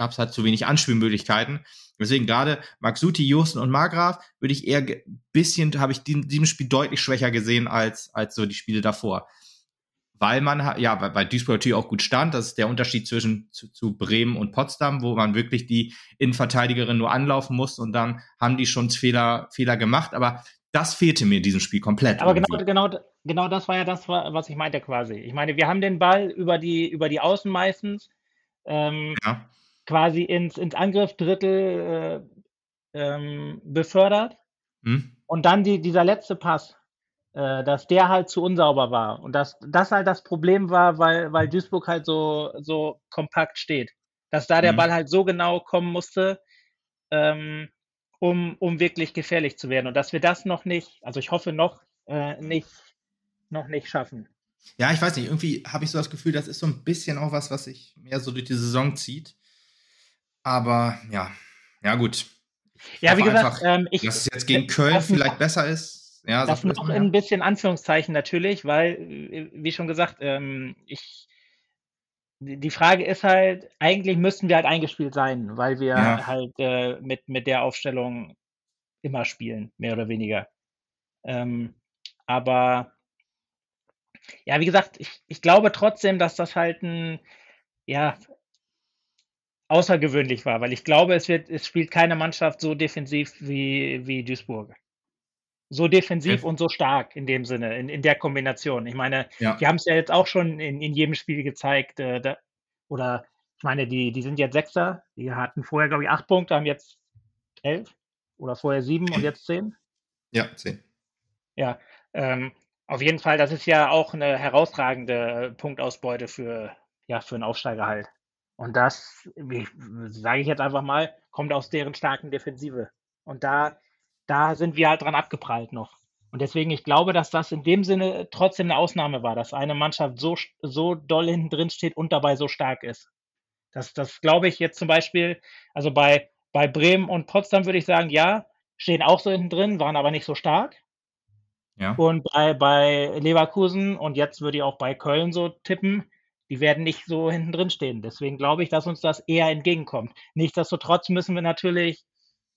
gab es halt zu wenig Anspielmöglichkeiten. Deswegen gerade Maxuti, Josten und Margraf würde ich eher bisschen, habe ich in diesem Spiel deutlich schwächer gesehen als, als so die Spiele davor. Weil man, ja, bei Duisburg natürlich auch gut stand. Das ist der Unterschied zwischen zu, zu Bremen und Potsdam, wo man wirklich die Innenverteidigerin nur anlaufen muss und dann haben die schon Fehler, Fehler gemacht. Aber das fehlte mir in diesem Spiel komplett. Aber genau, genau, genau das war ja das, was ich meinte quasi. Ich meine, wir haben den Ball über die, über die Außen meistens ähm, ja. Quasi ins, ins Angriffsdrittel äh, ähm, befördert. Hm. Und dann die, dieser letzte Pass, äh, dass der halt zu unsauber war. Und dass das halt das Problem war, weil, weil Duisburg halt so, so kompakt steht. Dass da der hm. Ball halt so genau kommen musste, ähm, um, um wirklich gefährlich zu werden. Und dass wir das noch nicht, also ich hoffe noch äh, nicht, noch nicht schaffen. Ja, ich weiß nicht, irgendwie habe ich so das Gefühl, das ist so ein bisschen auch was, was sich mehr so durch die Saison zieht. Aber ja, ja gut. Ja, wie gesagt, einfach, ähm, ich, dass es jetzt gegen Köln vielleicht besser ist. Ja, das noch ein bisschen Anführungszeichen natürlich, weil, äh, wie schon gesagt, ähm, ich die Frage ist halt, eigentlich müssten wir halt eingespielt sein, weil wir ja. halt äh, mit, mit der Aufstellung immer spielen, mehr oder weniger. Ähm, aber ja, wie gesagt, ich, ich glaube trotzdem, dass das halt ein, ja, außergewöhnlich war, weil ich glaube, es wird, es spielt keine Mannschaft so defensiv wie, wie Duisburg so defensiv und so stark in dem Sinne, in, in der Kombination. Ich meine, ja. die haben es ja jetzt auch schon in, in jedem Spiel gezeigt. Äh, da, oder ich meine, die, die sind jetzt Sechster, die hatten vorher, glaube ich, acht Punkte, haben jetzt elf oder vorher sieben und jetzt zehn. Ja, zehn. Ja, ähm, auf jeden Fall, das ist ja auch eine herausragende Punktausbeute für, ja, für einen Aufsteiger halt. Und das, sage ich jetzt einfach mal, kommt aus deren starken Defensive. Und da da sind wir halt dran abgeprallt noch. Und deswegen, ich glaube, dass das in dem Sinne trotzdem eine Ausnahme war, dass eine Mannschaft so, so doll hinten drin steht und dabei so stark ist. Das, das glaube ich jetzt zum Beispiel, also bei, bei Bremen und Potsdam würde ich sagen, ja, stehen auch so hinten drin, waren aber nicht so stark. Ja. Und bei, bei Leverkusen und jetzt würde ich auch bei Köln so tippen, die werden nicht so hinten drin stehen. Deswegen glaube ich, dass uns das eher entgegenkommt. Nichtsdestotrotz müssen wir natürlich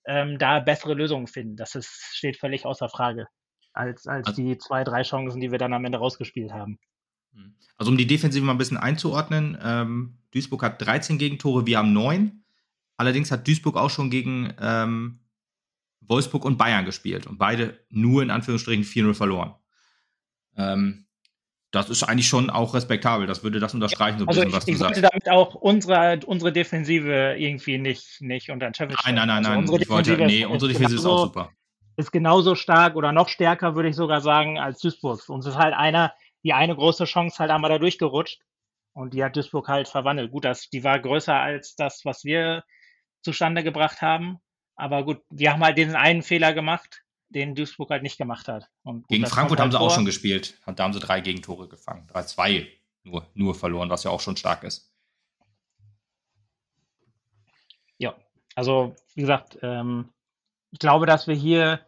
ähm, da bessere Lösungen finden. Das ist, steht völlig außer Frage, als, als also, die zwei, drei Chancen, die wir dann am Ende rausgespielt haben. Hm. Also um die Defensive mal ein bisschen einzuordnen, ähm, Duisburg hat 13 Gegentore, wir haben 9. Allerdings hat Duisburg auch schon gegen ähm, Wolfsburg und Bayern gespielt und beide nur in Anführungsstrichen 4-0 verloren. Ähm, das ist eigentlich schon auch respektabel. Das würde das unterstreichen, so ein also bisschen, was ich, du sagst. Ich wollte damit auch unsere, unsere Defensive irgendwie nicht, nicht unter den Scheffel Nein, nein, nein, also nein. Unsere ich wollte, nee, unsere Defensive ist auch super. ist genauso stark oder noch stärker, würde ich sogar sagen, als Duisburg. Uns ist halt einer, die eine große Chance halt einmal da durchgerutscht und die hat Duisburg halt verwandelt. Gut, das, die war größer als das, was wir zustande gebracht haben. Aber gut, wir haben halt diesen einen Fehler gemacht, den Duisburg halt nicht gemacht hat. Gut, Gegen Frankfurt halt haben sie vor. auch schon gespielt. Da haben sie drei Gegentore gefangen. Drei, zwei nur, nur verloren, was ja auch schon stark ist. Ja, also wie gesagt, ähm, ich glaube, dass wir hier,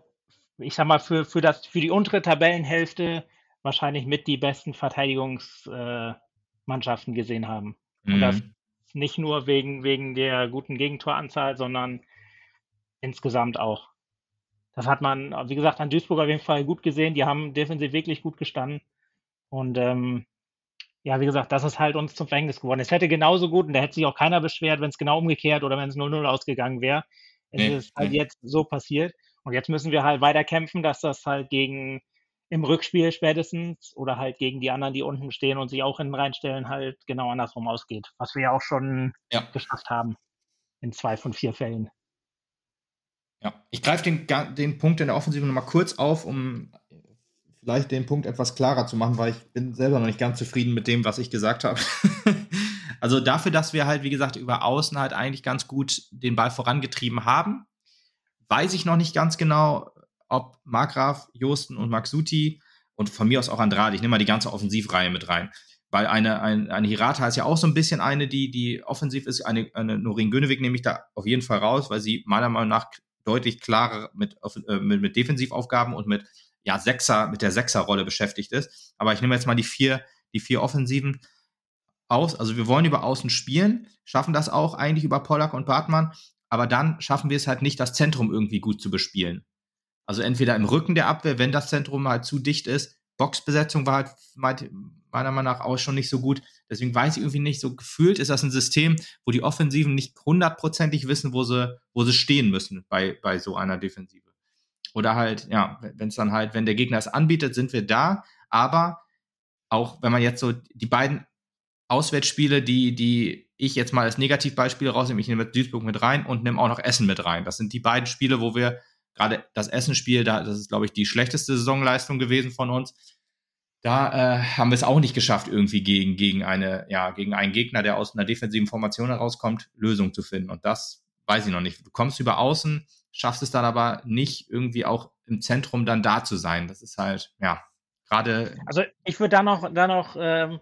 ich sag mal, für, für, das, für die untere Tabellenhälfte wahrscheinlich mit die besten Verteidigungsmannschaften äh, gesehen haben. Mhm. Und das nicht nur wegen, wegen der guten Gegentoranzahl, sondern insgesamt auch. Das hat man, wie gesagt, an Duisburg auf jeden Fall gut gesehen. Die haben defensiv wirklich gut gestanden. Und ähm, ja, wie gesagt, das ist halt uns zum Verhängnis geworden. Es hätte genauso gut, und da hätte sich auch keiner beschwert, wenn es genau umgekehrt oder wenn es 0-0 ausgegangen wäre. Es nee, ist halt jetzt so passiert. Und jetzt müssen wir halt weiter kämpfen, dass das halt gegen im Rückspiel spätestens oder halt gegen die anderen, die unten stehen und sich auch hinten reinstellen, halt genau andersrum ausgeht. Was wir ja auch schon ja. geschafft haben. In zwei von vier Fällen. Ja, ich greife den, den Punkt in der Offensive nochmal kurz auf, um vielleicht den Punkt etwas klarer zu machen, weil ich bin selber noch nicht ganz zufrieden mit dem, was ich gesagt habe. also dafür, dass wir halt, wie gesagt, über Außen halt eigentlich ganz gut den Ball vorangetrieben haben, weiß ich noch nicht ganz genau, ob Markgraf, Josten und Maxuti und von mir aus auch Andrade, ich nehme mal die ganze Offensivreihe mit rein. Weil eine, eine, eine Hirata ist ja auch so ein bisschen eine, die, die offensiv ist. Eine, eine Norin Gönewig nehme ich da auf jeden Fall raus, weil sie meiner Meinung nach deutlich klarer mit, äh, mit, mit Defensivaufgaben und mit ja, Sechser, mit der Sechserrolle beschäftigt ist. Aber ich nehme jetzt mal die vier, die vier Offensiven aus. Also wir wollen über Außen spielen, schaffen das auch eigentlich über Pollack und Bartmann, aber dann schaffen wir es halt nicht, das Zentrum irgendwie gut zu bespielen. Also entweder im Rücken der Abwehr, wenn das Zentrum halt zu dicht ist. Boxbesetzung war halt meiner Meinung nach auch schon nicht so gut. Deswegen weiß ich irgendwie nicht, so gefühlt ist das ein System, wo die Offensiven nicht hundertprozentig wissen, wo sie, wo sie stehen müssen bei, bei so einer Defensive. Oder halt, ja, wenn es dann halt, wenn der Gegner es anbietet, sind wir da. Aber auch wenn man jetzt so die beiden Auswärtsspiele, die, die ich jetzt mal als Negativbeispiele rausnehme, ich nehme Duisburg mit rein und nehme auch noch Essen mit rein. Das sind die beiden Spiele, wo wir gerade das Essen-Spiel, da, das ist, glaube ich, die schlechteste Saisonleistung gewesen von uns. Da äh, haben wir es auch nicht geschafft, irgendwie gegen, gegen, eine, ja, gegen einen Gegner, der aus einer defensiven Formation herauskommt, Lösung zu finden. Und das weiß ich noch nicht. Du kommst über außen, schaffst es dann aber nicht irgendwie auch im Zentrum dann da zu sein. Das ist halt, ja, gerade. Also ich würde da noch, da noch ähm,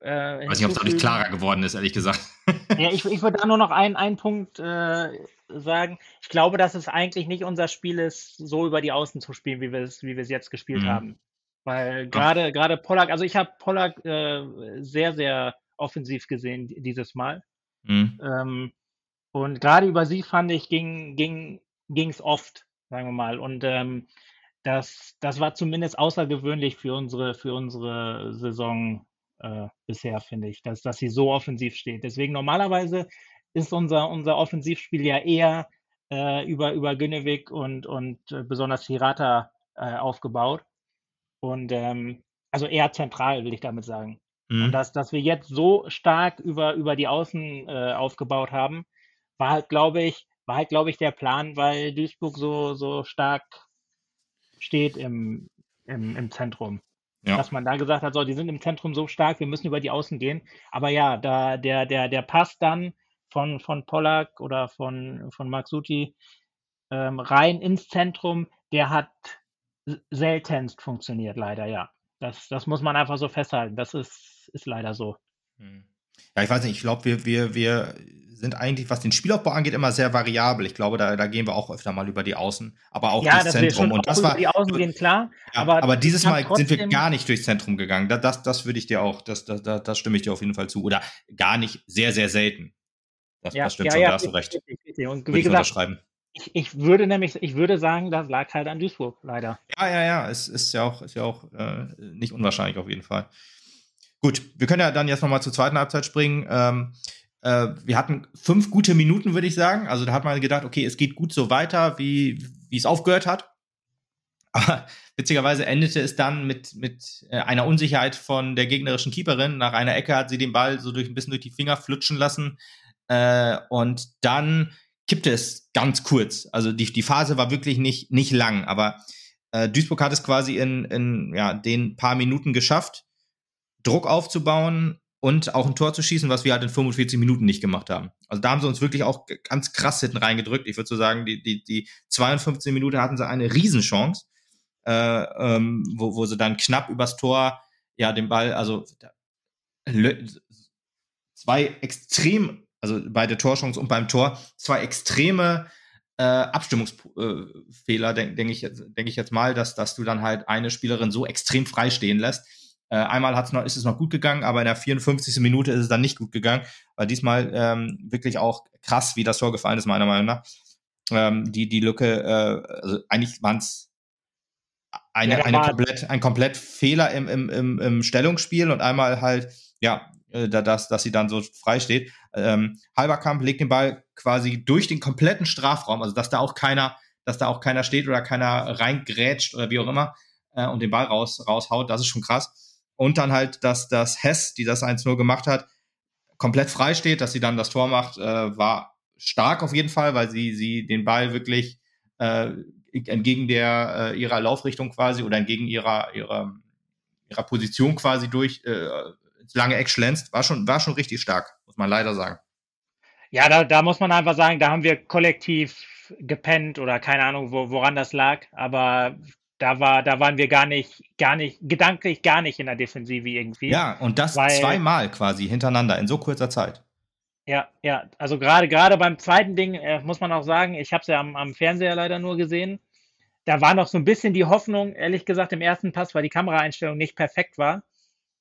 äh, weiß nicht, ob es dadurch klarer geworden ist, ehrlich gesagt. ja, ich, ich würde da nur noch einen, einen Punkt äh, sagen. Ich glaube, dass es eigentlich nicht unser Spiel ist, so über die Außen zu spielen, wie wir es, wie wir es jetzt gespielt mhm. haben. Weil gerade, gerade Pollack, also ich habe Pollack äh, sehr, sehr offensiv gesehen dieses Mal. Mhm. Ähm, und gerade über sie fand ich, ging, ging oft, sagen wir mal. Und ähm, das, das war zumindest außergewöhnlich für unsere, für unsere Saison äh, bisher, finde ich, dass, dass sie so offensiv steht. Deswegen normalerweise ist unser, unser Offensivspiel ja eher äh, über, über Günnewig und, und äh, besonders Hirata äh, aufgebaut. Und ähm, also eher zentral, will ich damit sagen. Mhm. Und dass, dass wir jetzt so stark über, über die Außen äh, aufgebaut haben, war halt, glaube ich, war halt, glaube ich, der Plan, weil Duisburg so, so stark steht im, im, im Zentrum. Ja. Dass man da gesagt hat, so, die sind im Zentrum so stark, wir müssen über die Außen gehen. Aber ja, da der, der, der Pass dann von, von Pollack oder von, von Maxuti ähm, rein ins Zentrum, der hat seltenst funktioniert, leider, ja. Das, das muss man einfach so festhalten. Das ist, ist leider so. Hm. Ja, ich weiß nicht, ich glaube, wir, wir, wir sind eigentlich, was den Spielaufbau angeht, immer sehr variabel. Ich glaube, da, da gehen wir auch öfter mal über die Außen, aber auch ja, durchs Zentrum. Und das war die Außen gehen klar. Ja, aber, aber dieses Mal sind wir gar nicht durchs Zentrum gegangen. Das, das, das würde ich dir auch, das, das, das stimme ich dir auf jeden Fall zu. Oder gar nicht, sehr, sehr selten. Das, ja, das stimmt schon, da hast du recht. Richtig, richtig. Und wie gesagt, ich, ich, würde nämlich, ich würde sagen, das lag halt an Duisburg, leider. Ja, ja, ja. Es ist ja auch, ist ja auch äh, nicht unwahrscheinlich auf jeden Fall. Gut, wir können ja dann jetzt nochmal zur zweiten Halbzeit springen. Ähm, äh, wir hatten fünf gute Minuten, würde ich sagen. Also da hat man gedacht, okay, es geht gut so weiter, wie, wie es aufgehört hat. Aber witzigerweise endete es dann mit, mit äh, einer Unsicherheit von der gegnerischen Keeperin. Nach einer Ecke hat sie den Ball so durch ein bisschen durch die Finger flutschen lassen. Äh, und dann kippte es ganz kurz. Also die, die Phase war wirklich nicht, nicht lang, aber äh, Duisburg hat es quasi in, in ja, den paar Minuten geschafft, Druck aufzubauen und auch ein Tor zu schießen, was wir halt in 45 Minuten nicht gemacht haben. Also da haben sie uns wirklich auch ganz krass hinten reingedrückt. Ich würde so sagen, die, die, die 52 Minuten hatten sie eine Riesenchance, äh, ähm, wo, wo sie dann knapp übers Tor ja den Ball, also zwei extrem, also bei der Torchance und beim Tor, zwei extreme äh, Abstimmungsfehler, denke denk ich, denk ich jetzt mal, dass, dass du dann halt eine Spielerin so extrem frei stehen lässt. Äh, einmal hat's noch, ist es noch gut gegangen, aber in der 54. Minute ist es dann nicht gut gegangen, weil diesmal ähm, wirklich auch krass, wie das Tor gefallen ist, meiner Meinung nach. Ähm, die, die Lücke, äh, also eigentlich waren es eine, ja, eine komplett, ein komplett Fehler im, im, im, im Stellungsspiel und einmal halt, ja, äh, dass, dass sie dann so frei steht. Ähm, Halberkamp legt den Ball quasi durch den kompletten Strafraum, also dass da auch keiner, dass da auch keiner steht oder keiner reingrätscht oder wie auch immer äh, und den Ball raus, raushaut, das ist schon krass. Und dann halt, dass das Hess, die das 1-0 gemacht hat, komplett frei steht, dass sie dann das Tor macht, äh, war stark auf jeden Fall, weil sie, sie den Ball wirklich äh, entgegen der äh, ihrer Laufrichtung quasi oder entgegen ihrer, ihrer, ihrer Position quasi durch äh, lange Eck schlänzt, war schon, war schon richtig stark, muss man leider sagen. Ja, da, da muss man einfach sagen, da haben wir kollektiv gepennt oder keine Ahnung, wo, woran das lag, aber da war, da waren wir gar nicht, gar nicht, gedanklich gar nicht in der Defensive irgendwie. Ja, und das weil, zweimal quasi hintereinander in so kurzer Zeit. Ja, ja, also gerade gerade beim zweiten Ding äh, muss man auch sagen, ich habe es ja am, am Fernseher leider nur gesehen. Da war noch so ein bisschen die Hoffnung, ehrlich gesagt, im ersten Pass, weil die Kameraeinstellung nicht perfekt war,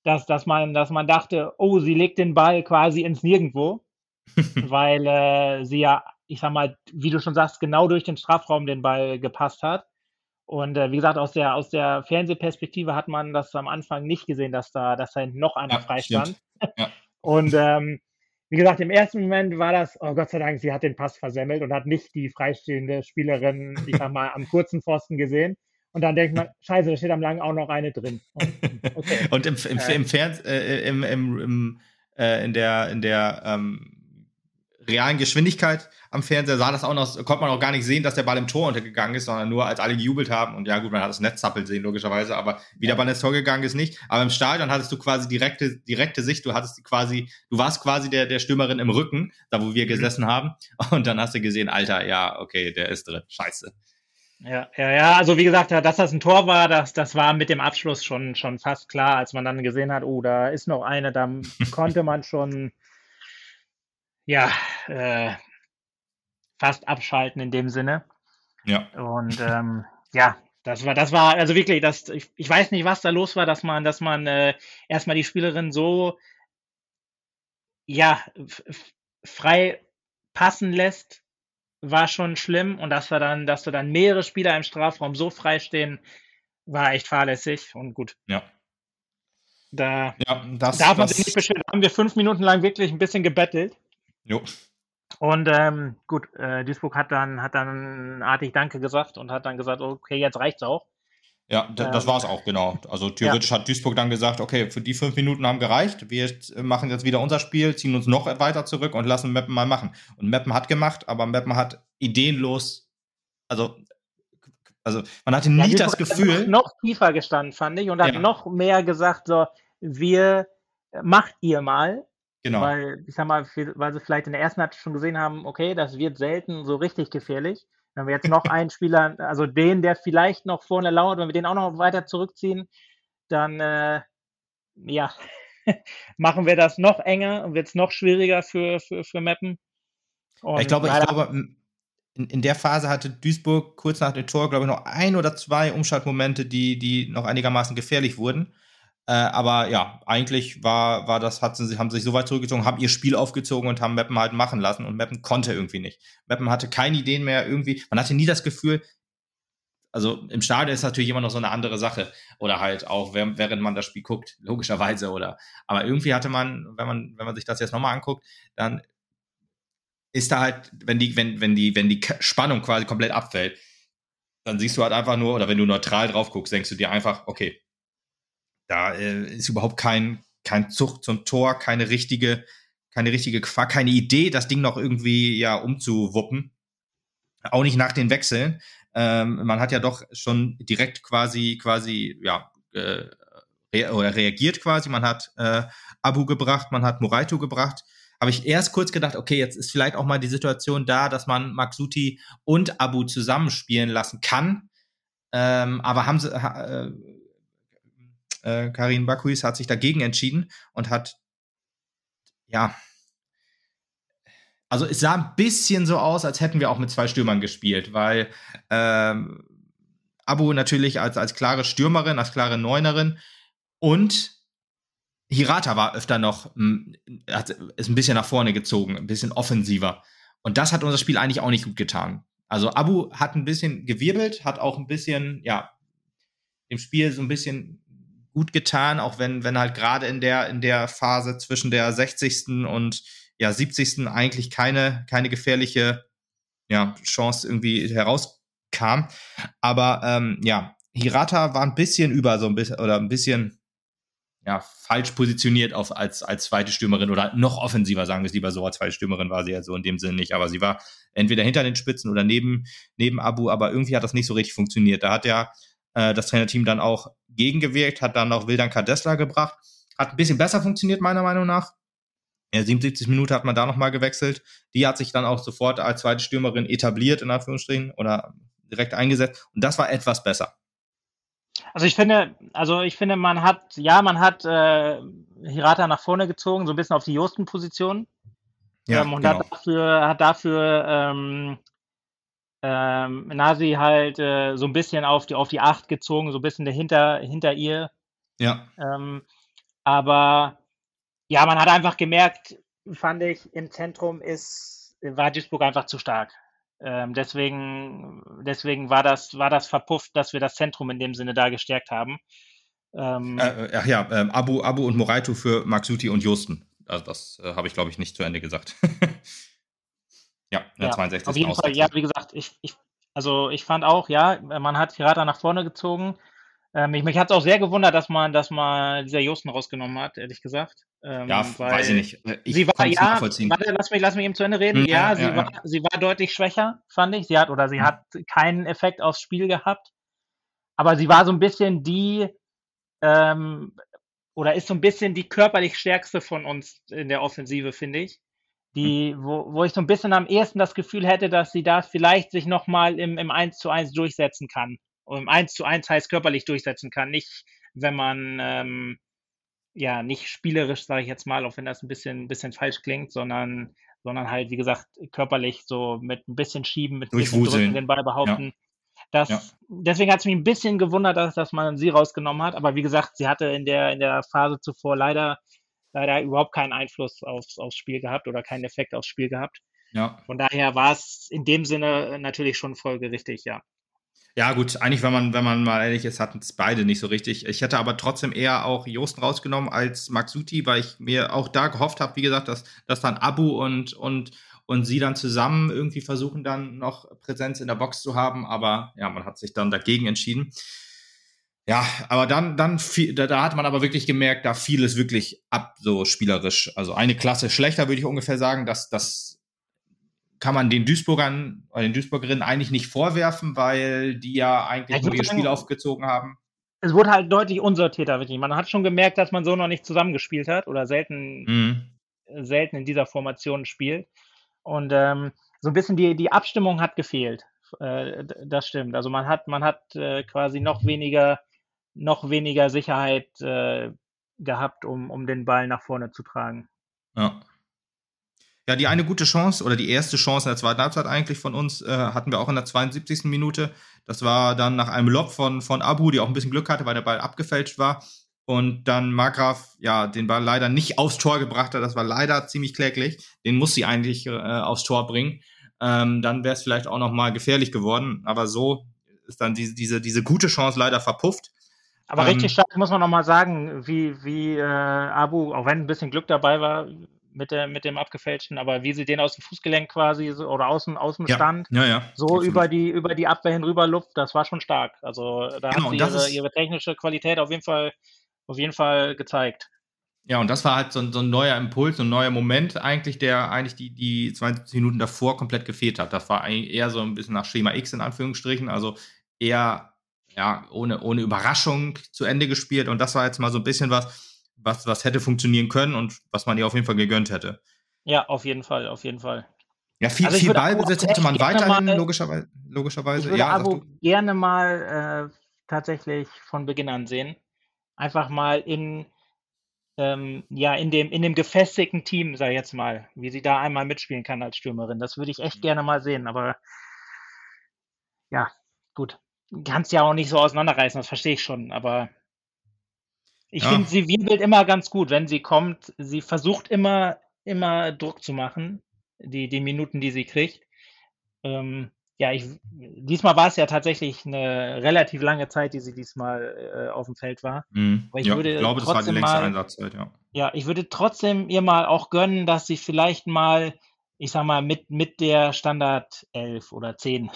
dass, dass, man, dass man dachte, oh, sie legt den Ball quasi ins Nirgendwo, weil äh, sie ja, ich sag mal, wie du schon sagst, genau durch den Strafraum den Ball gepasst hat. Und äh, wie gesagt, aus der, aus der Fernsehperspektive hat man das am Anfang nicht gesehen, dass da, dass da noch einer ja, frei stand. Ja. Und ähm, wie gesagt, im ersten Moment war das, oh Gott sei Dank, sie hat den Pass versemmelt und hat nicht die freistehende Spielerin, ich sag mal, am kurzen Pfosten gesehen. Und dann denkt man, scheiße, da steht am langen auch noch eine drin. Okay. und im, im, im Fernsehen, äh, im, im, im äh, in der, in der ähm, realen Geschwindigkeit am Fernseher sah das auch noch, konnte man auch gar nicht sehen, dass der Ball im Tor untergegangen ist, sondern nur als alle gejubelt haben. Und ja, gut, man hat das Netz zappelt sehen, logischerweise, aber wie der Ball ins Tor gegangen ist, nicht. Aber im Stadion hattest du quasi direkte, direkte Sicht. Du hattest quasi, du warst quasi der, der Stürmerin im Rücken, da wo wir mhm. gesessen haben. Und dann hast du gesehen, Alter, ja, okay, der ist drin. Scheiße. Ja, ja, ja, also wie gesagt, dass das ein Tor war, das, das war mit dem Abschluss schon, schon fast klar, als man dann gesehen hat, oh, da ist noch eine, da konnte man schon, ja, äh, fast abschalten in dem Sinne. Ja. Und ähm, ja, das war, das war, also wirklich, das, ich, ich weiß nicht, was da los war, dass man, dass man äh, erstmal die Spielerin so ja frei passen lässt, war schon schlimm und dass da dann, dass da dann mehrere Spieler im Strafraum so frei stehen, war echt fahrlässig und gut. Ja. Da ja, das, darf man sich nicht beschweren. Da haben wir fünf Minuten lang wirklich ein bisschen gebettelt. Jo. Und ähm, gut, äh, Duisburg hat dann, hat dann artig Danke gesagt und hat dann gesagt, okay, jetzt reicht's auch. Ja, das ähm, war es auch, genau. Also theoretisch ja. hat Duisburg dann gesagt, okay, für die fünf Minuten haben gereicht. Wir machen jetzt wieder unser Spiel, ziehen uns noch weiter zurück und lassen Meppen mal machen. Und Meppen hat gemacht, aber Meppen hat ideenlos, also, also man hatte nie ja, das Gefühl. Noch tiefer gestanden, fand ich, und hat ja. noch mehr gesagt, so, wir macht ihr mal. Genau. Weil, ich sag mal, weil sie vielleicht in der ersten Halbzeit schon gesehen haben, okay, das wird selten so richtig gefährlich. Wenn wir jetzt noch einen Spieler, also den, der vielleicht noch vorne lauert, wenn wir den auch noch weiter zurückziehen, dann äh, ja, machen wir das noch enger und wird es noch schwieriger für, für, für Mappen. Und ich glaube, ich glaube, in, in der Phase hatte Duisburg kurz nach dem Tor, glaube ich, noch ein oder zwei Umschaltmomente, die, die noch einigermaßen gefährlich wurden. Äh, aber ja, eigentlich war, war das, hat sie, haben sich so weit zurückgezogen, haben ihr Spiel aufgezogen und haben Meppen halt machen lassen und Meppen konnte irgendwie nicht. Meppen hatte keine Ideen mehr irgendwie. Man hatte nie das Gefühl, also im Stadion ist natürlich immer noch so eine andere Sache. Oder halt auch, während man das Spiel guckt, logischerweise, oder. Aber irgendwie hatte man, wenn man, wenn man sich das jetzt nochmal anguckt, dann ist da halt, wenn die, wenn, wenn die, wenn die Spannung quasi komplett abfällt, dann siehst du halt einfach nur, oder wenn du neutral drauf guckst, denkst du dir einfach, okay, da äh, ist überhaupt kein, kein Zug zum Tor, keine richtige, keine richtige Gefahr, keine Idee, das Ding noch irgendwie ja umzuwuppen. auch nicht nach den Wechseln. Ähm, man hat ja doch schon direkt quasi, quasi, ja, äh, re oder reagiert quasi. Man hat äh, Abu gebracht, man hat Moraito gebracht. Habe ich erst kurz gedacht, okay, jetzt ist vielleicht auch mal die Situation da, dass man Maxuti und Abu zusammenspielen lassen kann. Ähm, aber haben sie, äh, äh, Karin Bakuis hat sich dagegen entschieden und hat, ja, also es sah ein bisschen so aus, als hätten wir auch mit zwei Stürmern gespielt, weil ähm, Abu natürlich als, als klare Stürmerin, als klare Neunerin und Hirata war öfter noch, hat, ist ein bisschen nach vorne gezogen, ein bisschen offensiver. Und das hat unser Spiel eigentlich auch nicht gut getan. Also Abu hat ein bisschen gewirbelt, hat auch ein bisschen, ja, dem Spiel so ein bisschen gut getan, auch wenn, wenn halt gerade in der, in der Phase zwischen der 60. und ja, 70. eigentlich keine, keine gefährliche ja, Chance irgendwie herauskam. Aber ähm, ja, Hirata war ein bisschen über so ein bisschen oder ein bisschen ja, falsch positioniert auf, als, als zweite Stürmerin oder noch offensiver, sagen wir es lieber so, als zweite Stürmerin war sie ja so in dem Sinne nicht, aber sie war entweder hinter den Spitzen oder neben, neben Abu, aber irgendwie hat das nicht so richtig funktioniert. Da hat ja äh, das Trainerteam dann auch gegengewirkt, hat dann noch Wildan Kadesla gebracht, hat ein bisschen besser funktioniert, meiner Meinung nach. Ja, 77 Minuten hat man da nochmal gewechselt. Die hat sich dann auch sofort als zweite Stürmerin etabliert, in Anführungsstrichen, oder direkt eingesetzt. Und das war etwas besser. Also ich finde, also ich finde, man hat, ja, man hat äh, Hirata nach vorne gezogen, so ein bisschen auf die Josten-Position. Ja, ähm, und genau. hat dafür, hat dafür ähm, ähm, Nasi halt äh, so ein bisschen auf die, auf die Acht gezogen, so ein bisschen dahinter, hinter ihr. Ja. Ähm, aber ja, man hat einfach gemerkt, fand ich, im Zentrum ist, war Duisburg einfach zu stark. Ähm, deswegen, deswegen war das, war das verpufft, dass wir das Zentrum in dem Sinne da gestärkt haben. Ähm, äh, ach ja, ähm, Abu, Abu und Moraito für Maxuti und Josten. Also das äh, habe ich, glaube ich, nicht zu Ende gesagt. ja, ja 62. Auf jeden Fall, ja, wie gesagt, ich, ich, also ich fand auch, ja, man hat Hirata nach vorne gezogen. Ähm, mich mich hat es auch sehr gewundert, dass man, dass man dieser Josten rausgenommen hat, ehrlich gesagt. Ähm, ja, weiß ich nicht. Ich sie war, ja, warte, lass mich, lass mich eben zu Ende reden. Ja, ja, sie, ja, war, ja. sie war deutlich schwächer, fand ich. Sie hat, oder sie hat keinen Effekt aufs Spiel gehabt. Aber sie war so ein bisschen die, ähm, oder ist so ein bisschen die körperlich stärkste von uns in der Offensive, finde ich. Die, wo, wo ich so ein bisschen am ehesten das Gefühl hätte, dass sie da vielleicht sich nochmal im, im 1 zu 1 durchsetzen kann im 1 zu 1 heißt körperlich durchsetzen kann. Nicht, wenn man ähm, ja nicht spielerisch, sage ich jetzt mal, auch wenn das ein bisschen, bisschen falsch klingt, sondern, sondern halt, wie gesagt, körperlich so mit ein bisschen Schieben, mit ein bisschen Drücken, den Ball behaupten. Ja. Das, ja. Deswegen hat es mich ein bisschen gewundert, dass, dass man sie rausgenommen hat. Aber wie gesagt, sie hatte in der, in der Phase zuvor leider, leider überhaupt keinen Einfluss aufs, aufs Spiel gehabt oder keinen Effekt aufs Spiel gehabt. Ja. Von daher war es in dem Sinne natürlich schon folgerichtig, ja. Ja, gut, eigentlich, wenn man, wenn man mal ehrlich ist, hatten es beide nicht so richtig. Ich hätte aber trotzdem eher auch Josten rausgenommen als Maxuti, weil ich mir auch da gehofft habe, wie gesagt, dass, dass dann Abu und, und, und sie dann zusammen irgendwie versuchen, dann noch Präsenz in der Box zu haben. Aber ja, man hat sich dann dagegen entschieden. Ja, aber dann, dann da, da hat man aber wirklich gemerkt, da fiel es wirklich ab, so spielerisch. Also eine Klasse schlechter, würde ich ungefähr sagen. dass das kann man den Duisburgern oder den Duisburgerinnen eigentlich nicht vorwerfen, weil die ja eigentlich nur ihr Spiel aufgezogen haben. Es wurde halt deutlich unsortierter, wirklich. Man hat schon gemerkt, dass man so noch nicht zusammengespielt hat oder selten, mhm. selten in dieser Formation spielt. Und ähm, so ein bisschen die, die Abstimmung hat gefehlt. Äh, das stimmt. Also man hat, man hat äh, quasi noch weniger, noch weniger Sicherheit äh, gehabt, um, um den Ball nach vorne zu tragen. Ja. Ja, die eine gute Chance oder die erste Chance in der zweiten Halbzeit eigentlich von uns äh, hatten wir auch in der 72. Minute. Das war dann nach einem Lob von, von Abu, die auch ein bisschen Glück hatte, weil der Ball abgefälscht war. Und dann Margraf, ja, den Ball leider nicht aufs Tor gebracht hat. Das war leider ziemlich kläglich. Den muss sie eigentlich äh, aufs Tor bringen. Ähm, dann wäre es vielleicht auch noch mal gefährlich geworden. Aber so ist dann diese, diese, diese gute Chance leider verpufft. Aber ähm, richtig stark muss man noch mal sagen, wie, wie äh, Abu, auch wenn ein bisschen Glück dabei war, mit, der, mit dem abgefälschten, aber wie sie den aus dem Fußgelenk quasi so, oder aus dem, aus dem ja. Stand ja, ja. so über die, über die Abwehr hinüber Luft, das war schon stark. Also da genau, hat sie ihre, ihre, technische Qualität auf jeden Fall, auf jeden Fall gezeigt. Ja, und das war halt so, so, ein neuer Impuls, so ein neuer Moment eigentlich, der eigentlich die, die 20 Minuten davor komplett gefehlt hat. Das war eigentlich eher so ein bisschen nach Schema X in Anführungsstrichen, also eher ja, ohne, ohne Überraschung zu Ende gespielt. Und das war jetzt mal so ein bisschen was, was, was hätte funktionieren können und was man ihr auf jeden Fall gegönnt hätte. Ja, auf jeden Fall, auf jeden Fall. Ja, viel, also viel Ballbesitz hätte man weiterhin, mal, logischerweise. logischerweise. Ich würde ja, Abo gerne mal äh, tatsächlich von Beginn an sehen. Einfach mal in, ähm, ja, in dem, in dem gefestigten Team, sag ich jetzt mal, wie sie da einmal mitspielen kann als Stürmerin. Das würde ich echt gerne mal sehen, aber ja, gut. Kannst ja auch nicht so auseinanderreißen, das verstehe ich schon, aber ich ja. finde, sie wirbelt immer ganz gut, wenn sie kommt. Sie versucht immer, immer Druck zu machen, die, die Minuten, die sie kriegt. Ähm, ja, ich, diesmal war es ja tatsächlich eine relativ lange Zeit, die sie diesmal äh, auf dem Feld war. Mhm. Ich ja, würde ich glaube, das war die längste mal, Einsatzzeit, ja. Ja, ich würde trotzdem ihr mal auch gönnen, dass sie vielleicht mal, ich sag mal, mit, mit der Standard 11 oder 10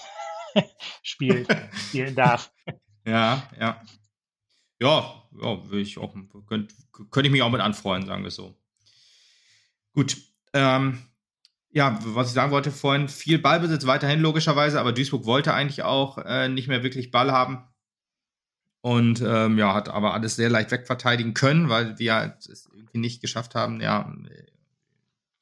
spielt, spielen darf. Ja, ja. Ja, ja, will ich auch, könnte könnt ich mich auch mit anfreuen, sagen wir so. Gut, ähm, ja, was ich sagen wollte vorhin, viel Ballbesitz weiterhin logischerweise, aber Duisburg wollte eigentlich auch äh, nicht mehr wirklich Ball haben. Und ähm, ja, hat aber alles sehr leicht wegverteidigen können, weil wir halt es irgendwie nicht geschafft haben, ja,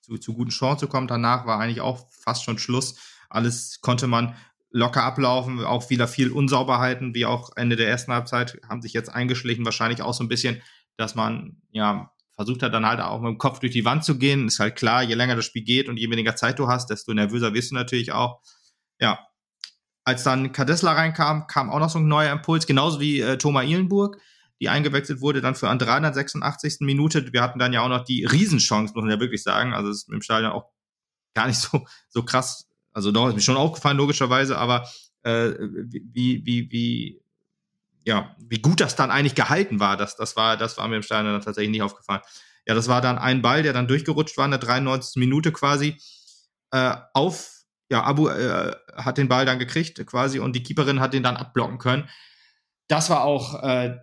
zu, zu guten Chancen zu kommen. Danach war eigentlich auch fast schon Schluss. Alles konnte man locker ablaufen, auch wieder viel Unsauberheiten, wie auch Ende der ersten Halbzeit, haben sich jetzt eingeschlichen, wahrscheinlich auch so ein bisschen, dass man ja versucht hat dann halt auch mit dem Kopf durch die Wand zu gehen. Ist halt klar, je länger das Spiel geht und je weniger Zeit du hast, desto nervöser wirst du natürlich auch. Ja. Als dann Kadesla reinkam, kam auch noch so ein neuer Impuls, genauso wie äh, Thomas Ihlenburg, die eingewechselt wurde dann für an 386. Minute. Wir hatten dann ja auch noch die Riesenchance, muss man ja wirklich sagen. Also es ist im Stadion auch gar nicht so, so krass. Also doch, ist mir schon aufgefallen, logischerweise, aber äh, wie, wie, wie, ja, wie gut das dann eigentlich gehalten war, das, das war, das war mir im Stadion dann tatsächlich nicht aufgefallen. Ja, das war dann ein Ball, der dann durchgerutscht war in der 93. Minute quasi äh, auf, ja, Abu äh, hat den Ball dann gekriegt quasi und die Keeperin hat den dann abblocken können. Das war auch, äh,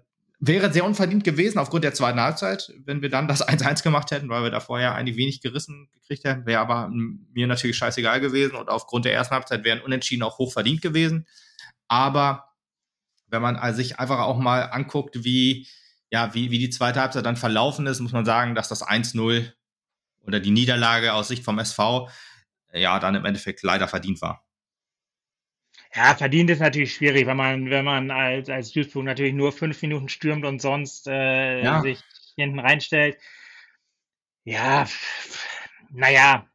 wäre sehr unverdient gewesen aufgrund der zweiten Halbzeit, wenn wir dann das 1-1 gemacht hätten, weil wir da vorher eigentlich wenig gerissen gekriegt hätten, wäre aber mir natürlich scheißegal gewesen und aufgrund der ersten Halbzeit wären Unentschieden auch hoch verdient gewesen. Aber wenn man sich einfach auch mal anguckt, wie, ja, wie, wie die zweite Halbzeit dann verlaufen ist, muss man sagen, dass das 1-0 oder die Niederlage aus Sicht vom SV ja dann im Endeffekt leider verdient war. Ja, verdient ist natürlich schwierig, wenn man, wenn man als, als Duisburg natürlich nur fünf Minuten stürmt und sonst äh, ja. sich hinten reinstellt. Ja, naja,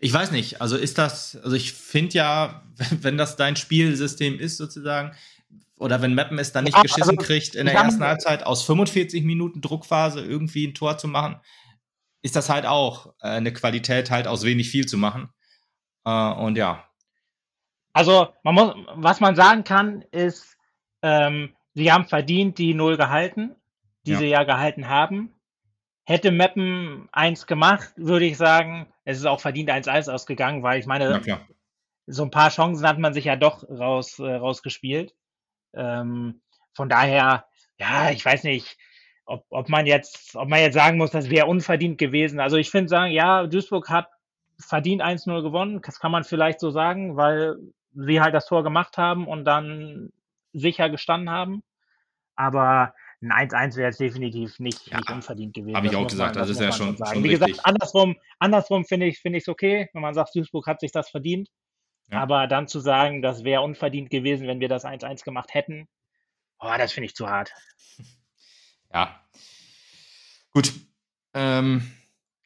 ich weiß nicht, also ist das, also ich finde ja, wenn das dein Spielsystem ist sozusagen, oder wenn Mappen es dann nicht ja, geschissen also, kriegt, in der ersten Halbzeit aus 45 Minuten Druckphase irgendwie ein Tor zu machen, ist das halt auch äh, eine Qualität, halt aus wenig viel zu machen. Äh, und ja. Also, man muss, was man sagen kann, ist, ähm, sie haben verdient die Null gehalten, die ja. sie ja gehalten haben. Hätte Meppen eins gemacht, würde ich sagen, es ist auch verdient 1-1 ausgegangen, weil ich meine, so ein paar Chancen hat man sich ja doch raus, äh, rausgespielt. Ähm, von daher, ja, ich weiß nicht, ob, ob man jetzt, ob man jetzt sagen muss, das wäre unverdient gewesen. Also ich finde sagen, ja, Duisburg hat verdient 1-0 gewonnen. Das kann man vielleicht so sagen, weil sie halt das Tor gemacht haben und dann sicher gestanden haben. Aber ein 1-1 wäre jetzt definitiv nicht, ja, nicht unverdient gewesen. Habe ich auch gesagt, man, das, ist ja schon, schon Wie gesagt, andersrum, andersrum finde ich es find okay, wenn man sagt, Duisburg hat sich das verdient. Ja. Aber dann zu sagen, das wäre unverdient gewesen, wenn wir das 1-1 gemacht hätten, oh, das finde ich zu hart. Ja. Gut. Ähm,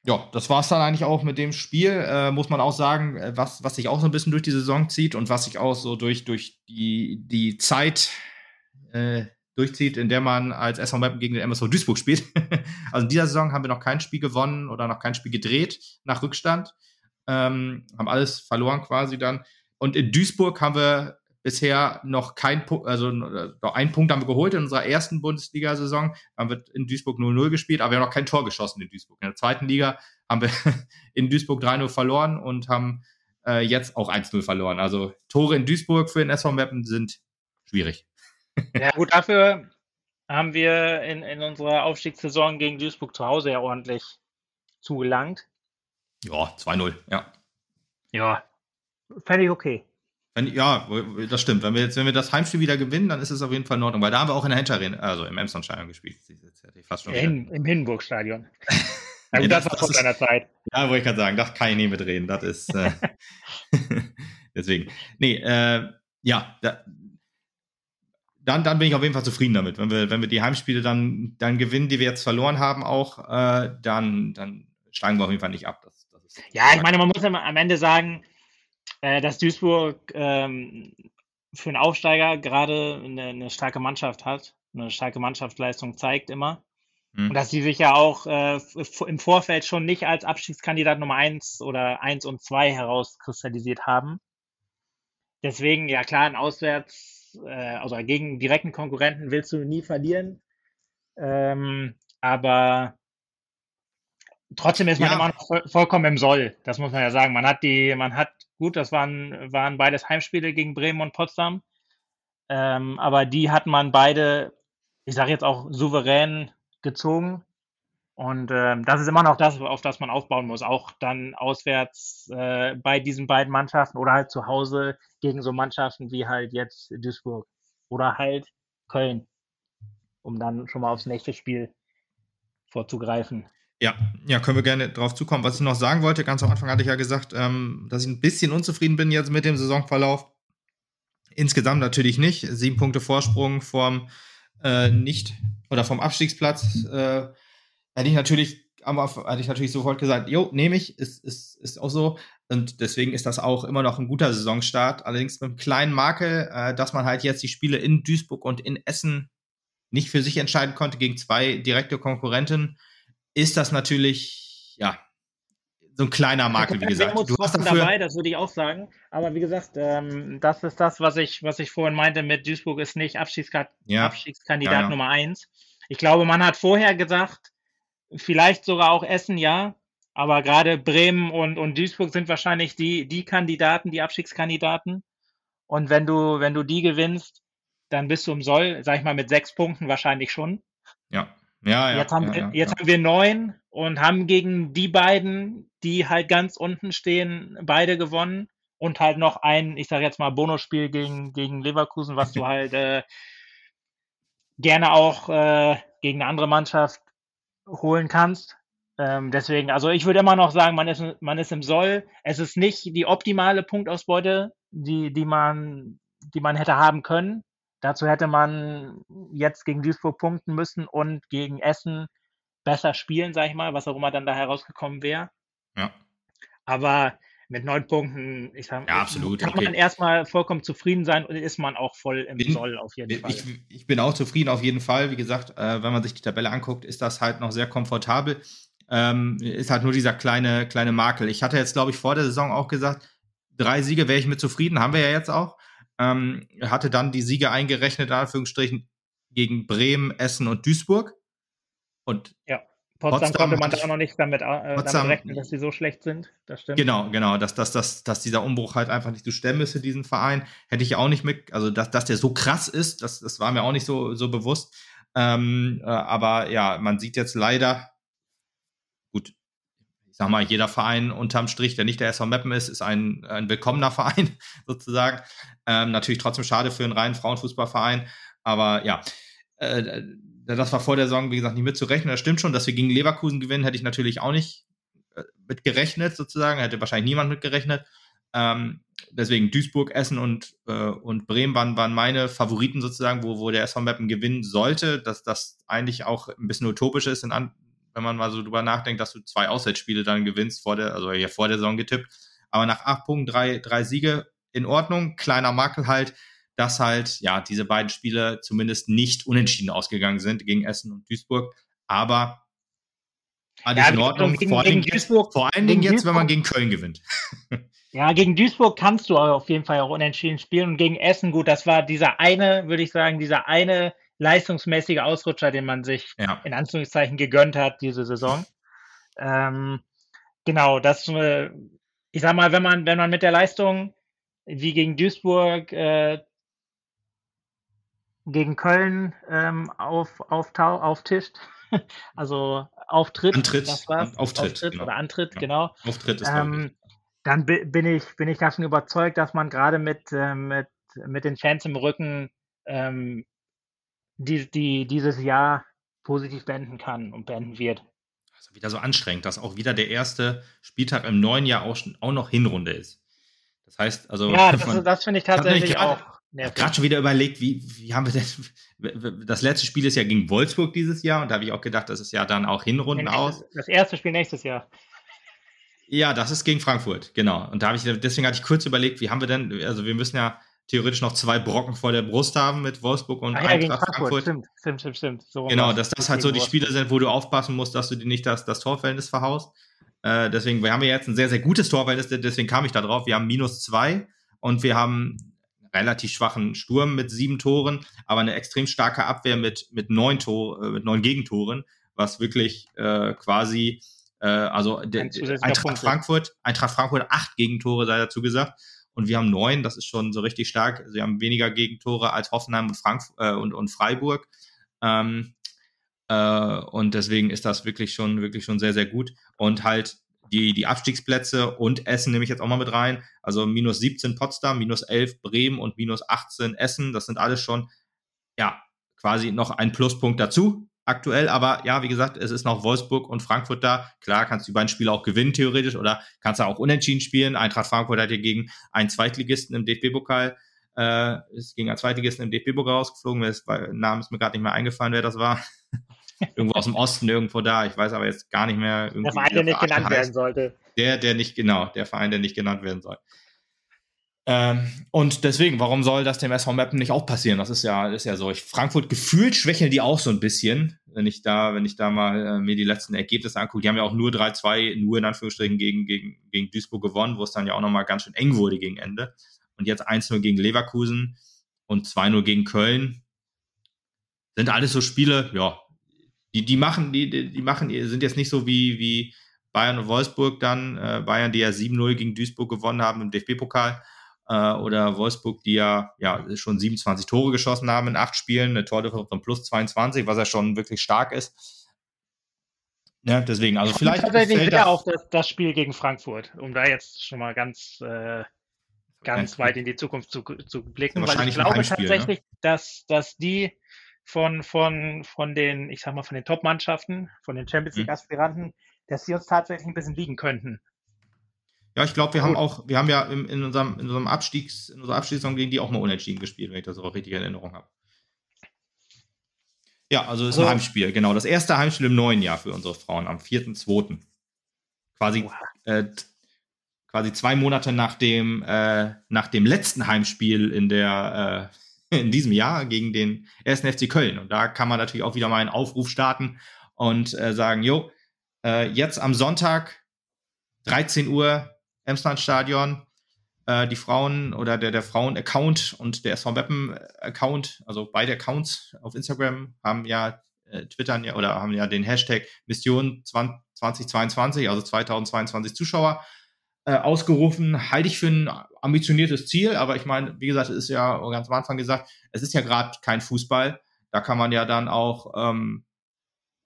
ja, das war es dann eigentlich auch mit dem Spiel. Äh, muss man auch sagen, äh, was, was sich auch so ein bisschen durch die Saison zieht und was sich auch so durch, durch die, die Zeit äh, durchzieht, in der man als SV Meppen gegen den MSV Duisburg spielt. also in dieser Saison haben wir noch kein Spiel gewonnen oder noch kein Spiel gedreht nach Rückstand. Ähm, haben alles verloren quasi dann. Und in Duisburg haben wir bisher noch kein Punkt, also noch einen Punkt haben wir geholt in unserer ersten Bundesliga-Saison. Haben wir in Duisburg 0-0 gespielt, aber wir haben noch kein Tor geschossen in Duisburg. In der zweiten Liga haben wir in Duisburg 3-0 verloren und haben äh, jetzt auch 1-0 verloren. Also Tore in Duisburg für den SV Meppen sind schwierig. Ja, gut, dafür, haben wir in, in unserer Aufstiegssaison gegen Duisburg zu Hause ja ordentlich zugelangt. Ja, 2-0, ja. Ja, völlig okay. Wenn, ja, das stimmt. Wenn wir jetzt, wenn wir das Heimspiel wieder gewinnen, dann ist es auf jeden Fall in Ordnung, weil da haben wir auch in der Hinterrede, also im Emsland-Stadion gespielt. Fast schon in, Im Hindenburg-Stadion. Ja, gut, das, das, war vor deiner Zeit. Ja, wollte ich gerade sagen, das kann ich nicht mitreden. Das ist äh, deswegen. Nee, äh, ja, da, dann, dann bin ich auf jeden Fall zufrieden damit. Wenn wir, wenn wir die Heimspiele dann, dann gewinnen, die wir jetzt verloren haben, auch, äh, dann, dann steigen wir auf jeden Fall nicht ab. Das, das ja, ich meine, man muss am Ende sagen, äh, dass Duisburg ähm, für einen Aufsteiger gerade eine, eine, starke Mannschaft hat, eine starke Mannschaftsleistung zeigt immer. Mhm. Und dass sie sich ja auch äh, im Vorfeld schon nicht als Abstiegskandidat Nummer 1 oder 1 und 2 herauskristallisiert haben. Deswegen, ja klar, ein Auswärts, äh, also gegen direkten Konkurrenten willst du nie verlieren. Ähm, aber trotzdem ist man ja. immer noch voll, vollkommen im Soll. Das muss man ja sagen. Man hat die, man hat, gut, das waren, waren beides Heimspiele gegen Bremen und Potsdam. Ähm, aber die hat man beide, ich sage jetzt auch souverän gezogen. Und ähm, das ist immer noch das, auf das man aufbauen muss. Auch dann auswärts äh, bei diesen beiden Mannschaften oder halt zu Hause gegen so Mannschaften wie halt jetzt Duisburg oder halt Köln, um dann schon mal aufs nächste Spiel vorzugreifen. Ja, ja, können wir gerne drauf zukommen. Was ich noch sagen wollte, ganz am Anfang hatte ich ja gesagt, ähm, dass ich ein bisschen unzufrieden bin jetzt mit dem Saisonverlauf. Insgesamt natürlich nicht. Sieben Punkte Vorsprung vom äh, nicht oder vom Abstiegsplatz. Äh, hätte ich natürlich, hatte ich natürlich sofort gesagt, jo, nehme ich, ist, ist, ist auch so. Und deswegen ist das auch immer noch ein guter Saisonstart. Allerdings mit einem kleinen Makel, äh, dass man halt jetzt die Spiele in Duisburg und in Essen nicht für sich entscheiden konnte gegen zwei direkte Konkurrenten ist das natürlich, ja, so ein kleiner Makel, wie gesagt. Du hast dafür dabei, das würde ich auch sagen. Aber wie gesagt, ähm, das ist das, was ich, was ich vorhin meinte mit Duisburg ist nicht Abstiegska ja. Abstiegskandidat ja, ja. Nummer eins. Ich glaube, man hat vorher gesagt, vielleicht sogar auch Essen, ja. Aber gerade Bremen und, und Duisburg sind wahrscheinlich die, die Kandidaten, die Abstiegskandidaten. Und wenn du, wenn du die gewinnst, dann bist du im Soll, sag ich mal, mit sechs Punkten wahrscheinlich schon. Ja. Ja, ja. Jetzt, haben, ja, ja, jetzt haben wir neun und haben gegen die beiden, die halt ganz unten stehen, beide gewonnen. Und halt noch ein, ich sage jetzt mal, Bonusspiel gegen, gegen Leverkusen, was du halt äh, gerne auch äh, gegen eine andere Mannschaft holen kannst. Ähm, deswegen, also ich würde immer noch sagen, man ist, man ist im Soll. Es ist nicht die optimale Punktausbeute, die, die, man, die man hätte haben können. Dazu hätte man jetzt gegen Duisburg punkten müssen und gegen Essen besser spielen, sag ich mal, was auch immer dann da herausgekommen wäre. Ja. Aber mit neun Punkten, ich sag, ja, absolut. kann okay. man erstmal vollkommen zufrieden sein und ist man auch voll im bin, Soll auf jeden Fall. Ich, ich, bin auch zufrieden auf jeden Fall. Wie gesagt, äh, wenn man sich die Tabelle anguckt, ist das halt noch sehr komfortabel. Ähm, ist halt nur dieser kleine, kleine Makel. Ich hatte jetzt, glaube ich, vor der Saison auch gesagt, drei Siege wäre ich mit zufrieden, haben wir ja jetzt auch ähm, hatte dann die Siege eingerechnet, in Anführungsstrichen, gegen Bremen, Essen und Duisburg. Und ja. Potsdam, Potsdam konnte man da auch noch nicht damit, äh, Potsdam, damit rechnen, dass sie so schlecht sind. Das stimmt. Genau, genau. Dass, dass, dass, dass dieser Umbruch halt einfach nicht zu stemmen ist für diesen Verein. Hätte ich auch nicht mit, also dass, dass der so krass ist, das, das war mir auch nicht so, so bewusst. Ähm, äh, aber ja, man sieht jetzt leider, ich sag mal, jeder Verein unterm Strich, der nicht der SV Meppen ist, ist ein, ein willkommener Verein sozusagen. Ähm, natürlich trotzdem schade für einen reinen Frauenfußballverein. Aber ja, äh, das war vor der Saison, wie gesagt, nicht mitzurechnen. Das stimmt schon, dass wir gegen Leverkusen gewinnen, hätte ich natürlich auch nicht äh, mit gerechnet, sozusagen. Hätte wahrscheinlich niemand mit gerechnet. Ähm, deswegen Duisburg, Essen und, äh, und Bremen waren, waren meine Favoriten sozusagen, wo, wo der SV Meppen gewinnen sollte. Dass das eigentlich auch ein bisschen utopisch ist, in, an, wenn man mal so drüber nachdenkt, dass du zwei Auswärtsspiele dann gewinnst, vor der, also ja vor der Saison getippt. Aber nach acht Punkten drei, drei Siege in Ordnung. Kleiner Makel halt, dass halt, ja, diese beiden Spiele zumindest nicht unentschieden ausgegangen sind gegen Essen und Duisburg. Aber alles ja, in Ordnung. Gegen, vor, allen Dingen jetzt, vor allen Dingen jetzt, wenn man gegen Köln gewinnt. Ja, gegen Duisburg kannst du auf jeden Fall auch unentschieden spielen. Und gegen Essen, gut, das war dieser eine, würde ich sagen, dieser eine leistungsmäßige Ausrutscher, den man sich ja. in Anführungszeichen gegönnt hat diese Saison. Ähm, genau, das, äh, ich sag mal, wenn man, wenn man mit der Leistung wie gegen Duisburg äh, gegen Köln ähm, auf, auf, auftischt. also Auftritt. Antritt. Das war's. Auftritt, Auftritt genau. oder Antritt, ja. genau. Auftritt ist ähm, Dann bin ich, bin ich davon überzeugt, dass man gerade mit, äh, mit, mit den Fans im Rücken ähm, die, die dieses Jahr positiv beenden kann und beenden wird. Also wieder so anstrengend, dass auch wieder der erste Spieltag im neuen Jahr auch, auch noch Hinrunde ist. Das heißt, also. Ja, das, das finde ich tatsächlich auch. Ich habe gerade schon wieder überlegt, wie, wie haben wir denn. Das letzte Spiel ist ja gegen Wolfsburg dieses Jahr und da habe ich auch gedacht, das ist ja dann auch Hinrunden nee, aus. Das erste Spiel nächstes Jahr. Ja, das ist gegen Frankfurt, genau. Und da habe ich, deswegen hatte ich kurz überlegt, wie haben wir denn, also wir müssen ja theoretisch noch zwei Brocken vor der Brust haben mit Wolfsburg und ja, Eintracht Frankfurt. Frankfurt. Stimmt, stimmt, stimmt, stimmt. So genau, dass das halt so die Spiele sind, wo du aufpassen musst, dass du dir nicht das, das Torverhältnis verhaust. Äh, deswegen, wir haben ja jetzt ein sehr, sehr gutes Torverhältnis, deswegen kam ich da drauf. Wir haben minus zwei und wir haben relativ schwachen Sturm mit sieben Toren, aber eine extrem starke Abwehr mit, mit neun Tor, äh, mit neun Gegentoren, was wirklich äh, quasi, äh, also der, Eintracht Frankfurt, Eintracht Frankfurt acht Gegentore sei dazu gesagt. Und wir haben neun, das ist schon so richtig stark. Sie haben weniger Gegentore als Hoffenheim und, Frank äh, und, und Freiburg. Ähm, äh, und deswegen ist das wirklich schon, wirklich schon sehr, sehr gut. Und halt die, die Abstiegsplätze und Essen nehme ich jetzt auch mal mit rein. Also minus 17 Potsdam, minus 11 Bremen und minus 18 Essen. Das sind alles schon, ja, quasi noch ein Pluspunkt dazu aktuell. Aber ja, wie gesagt, es ist noch Wolfsburg und Frankfurt da. Klar, kannst du die beiden Spiele auch gewinnen, theoretisch, oder kannst du auch unentschieden spielen. Eintracht Frankfurt hat ja gegen einen Zweitligisten im DFB-Pokal, äh, ist gegen einen Zweitligisten im DFB-Pokal rausgeflogen. Der Name ist mir gerade nicht mehr eingefallen, wer das war. irgendwo aus dem Osten, irgendwo da. Ich weiß aber jetzt gar nicht mehr. Der Verein, der nicht genannt heißt. werden sollte. Der, der nicht, genau, der Verein, der nicht genannt werden soll. Ähm, und deswegen, warum soll das dem SV Mappen nicht auch passieren? Das ist ja, ist ja so. Ich, Frankfurt gefühlt schwächeln die auch so ein bisschen, wenn ich da, wenn ich da mal äh, mir die letzten Ergebnisse angucke. Die haben ja auch nur 3-2, nur in Anführungsstrichen gegen, gegen, gegen Duisburg gewonnen, wo es dann ja auch nochmal ganz schön eng wurde gegen Ende. Und jetzt 1-0 gegen Leverkusen und 2-0 gegen Köln. Sind alles so Spiele, ja, die, die machen, die, die machen, sind jetzt nicht so wie, wie Bayern und Wolfsburg dann, äh, Bayern, die ja 7-0 gegen Duisburg gewonnen haben im DFB-Pokal, äh, oder Wolfsburg, die ja, ja schon 27 Tore geschossen haben in acht Spielen, eine Tordifferenz von plus 22, was ja schon wirklich stark ist. Ja, deswegen, also vielleicht. Tatsächlich sehr auch das, das Spiel gegen Frankfurt, um da jetzt schon mal ganz, äh, ganz weit in die Zukunft zu, zu blicken, weil ich glaube ne? tatsächlich, ne? dass, dass die von, von, von den, ich sag mal, von den Top-Mannschaften, von den Champions mhm. League-Aspiranten, mhm. dass sie uns tatsächlich ein bisschen liegen könnten. Ja, ich glaube, wir haben auch, wir haben ja in, in unserem, in unserem Abstiegs, in unserer Abstiegssaison gegen die auch mal unentschieden gespielt, wenn ich das auch richtig in Erinnerung habe. Ja, also ist also, ein Heimspiel, genau. Das erste Heimspiel im neuen Jahr für unsere Frauen am 4.2. Quasi, äh, quasi zwei Monate nach dem, äh, nach dem letzten Heimspiel in der, äh, in diesem Jahr gegen den ersten FC Köln. Und da kann man natürlich auch wieder mal einen Aufruf starten und äh, sagen, jo, äh, jetzt am Sonntag 13 Uhr Emslandstadion, äh, die Frauen oder der, der Frauen-Account und der SV Meppen-Account, also beide Accounts auf Instagram haben ja äh, twittern ja oder haben ja den Hashtag Mission 2022, also 2022 Zuschauer äh, ausgerufen, halte ich für ein ambitioniertes Ziel, aber ich meine, wie gesagt, es ist ja ganz am Anfang gesagt, es ist ja gerade kein Fußball. Da kann man ja dann auch ähm,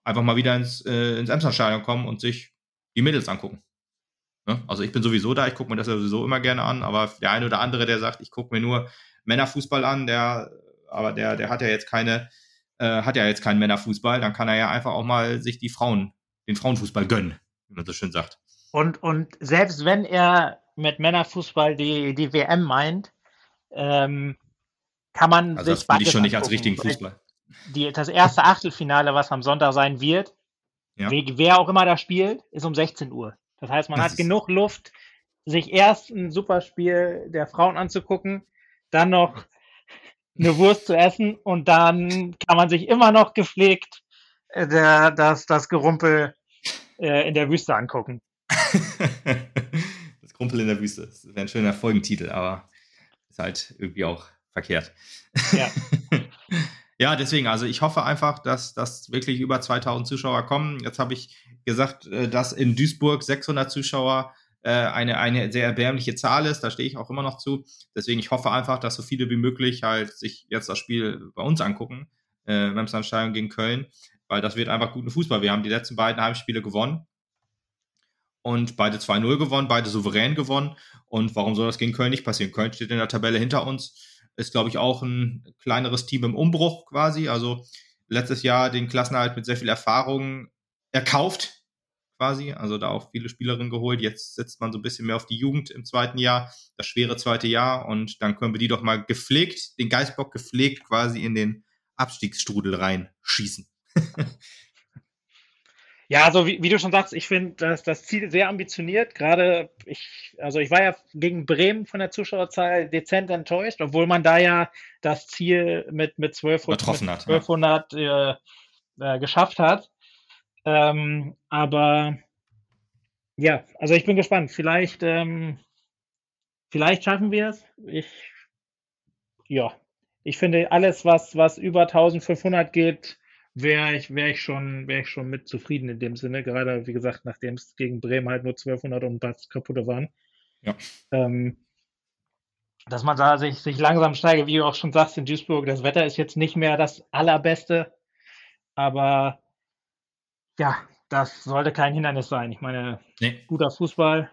einfach mal wieder ins, äh, ins Emslandstadion kommen und sich die Mädels angucken. Ne? Also ich bin sowieso da, ich gucke mir das ja sowieso immer gerne an, aber der eine oder andere, der sagt, ich gucke mir nur Männerfußball an, der, aber der, der hat ja jetzt keine, äh, hat ja jetzt keinen Männerfußball, dann kann er ja einfach auch mal sich die Frauen, den Frauenfußball gönnen, wie man so schön sagt. Und, und selbst wenn er mit Männerfußball die, die WM meint, ähm, kann man also sich das ich schon nicht als richtigen Fußball. Die, das erste Achtelfinale, was am Sonntag sein wird, ja. wer auch immer da spielt, ist um 16 Uhr. Das heißt, man das hat genug Luft, sich erst ein Superspiel der Frauen anzugucken, dann noch eine Wurst zu essen und dann kann man sich immer noch gepflegt äh, der, das, das Gerumpel äh, in der Wüste angucken. das Krumpel in der Wüste. Das wäre ein schöner Folgentitel, aber ist halt irgendwie auch verkehrt. Ja. ja, deswegen, also ich hoffe einfach, dass, dass wirklich über 2000 Zuschauer kommen. Jetzt habe ich gesagt, äh, dass in Duisburg 600 Zuschauer äh, eine, eine sehr erbärmliche Zahl ist. Da stehe ich auch immer noch zu. Deswegen, ich hoffe einfach, dass so viele wie möglich halt sich jetzt das Spiel bei uns angucken, äh, Remslandstadion gegen Köln, weil das wird einfach guten Fußball. Wir haben die letzten beiden Heimspiele gewonnen und beide 2-0 gewonnen, beide souverän gewonnen. Und warum soll das gegen Köln nicht passieren? Köln steht in der Tabelle hinter uns, ist, glaube ich, auch ein kleineres Team im Umbruch quasi. Also letztes Jahr den Klassenerhalt mit sehr viel Erfahrung erkauft, quasi. Also da auch viele Spielerinnen geholt. Jetzt setzt man so ein bisschen mehr auf die Jugend im zweiten Jahr, das schwere zweite Jahr. Und dann können wir die doch mal gepflegt, den Geistbock gepflegt quasi in den Abstiegsstrudel reinschießen. Ja, also wie, wie du schon sagst, ich finde das, das Ziel sehr ambitioniert. Gerade ich, also ich war ja gegen Bremen von der Zuschauerzahl dezent enttäuscht, obwohl man da ja das Ziel mit, mit 1200, mit 1200 ja. äh, äh, geschafft hat. Ähm, aber ja, also ich bin gespannt. Vielleicht, ähm, vielleicht schaffen wir es. Ich, ja, ich finde alles, was, was über 1500 geht, wäre ich, wäre ich schon, wäre ich schon mit zufrieden in dem Sinne. Gerade, wie gesagt, nachdem es gegen Bremen halt nur 1200 und was kaputte waren. Ja. Ähm, dass man da sich, sich langsam steige, wie du auch schon sagst, in Duisburg, das Wetter ist jetzt nicht mehr das allerbeste, aber ja, das sollte kein Hindernis sein. Ich meine, nee. guter Fußball.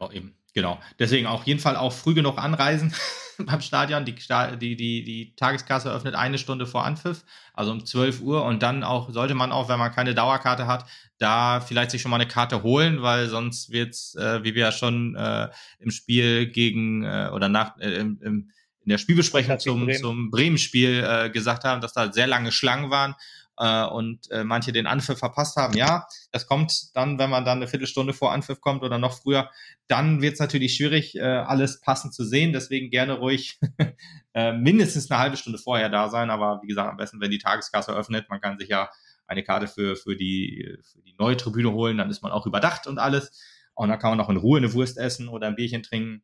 Ja, eben. Genau. Deswegen auf jeden Fall auch früh genug anreisen beim Stadion. Die, die, die, die Tageskasse öffnet eine Stunde vor Anpfiff, also um 12 Uhr. Und dann auch, sollte man auch, wenn man keine Dauerkarte hat, da vielleicht sich schon mal eine Karte holen, weil sonst wird's, äh, wie wir ja schon äh, im Spiel gegen äh, oder nach äh, im, im, in der Spielbesprechung zum, Bremen. zum Bremen-Spiel äh, gesagt haben, dass da sehr lange Schlangen waren äh, und äh, manche den Anpfiff verpasst haben. Ja, das kommt dann, wenn man dann eine Viertelstunde vor Anpfiff kommt oder noch früher, dann wird es natürlich schwierig, äh, alles passend zu sehen. Deswegen gerne ruhig äh, mindestens eine halbe Stunde vorher da sein. Aber wie gesagt, am besten, wenn die Tageskasse öffnet, man kann sich ja eine Karte für, für, die, für die neue Tribüne holen, dann ist man auch überdacht und alles. Und dann kann man auch in Ruhe eine Wurst essen oder ein Bierchen trinken.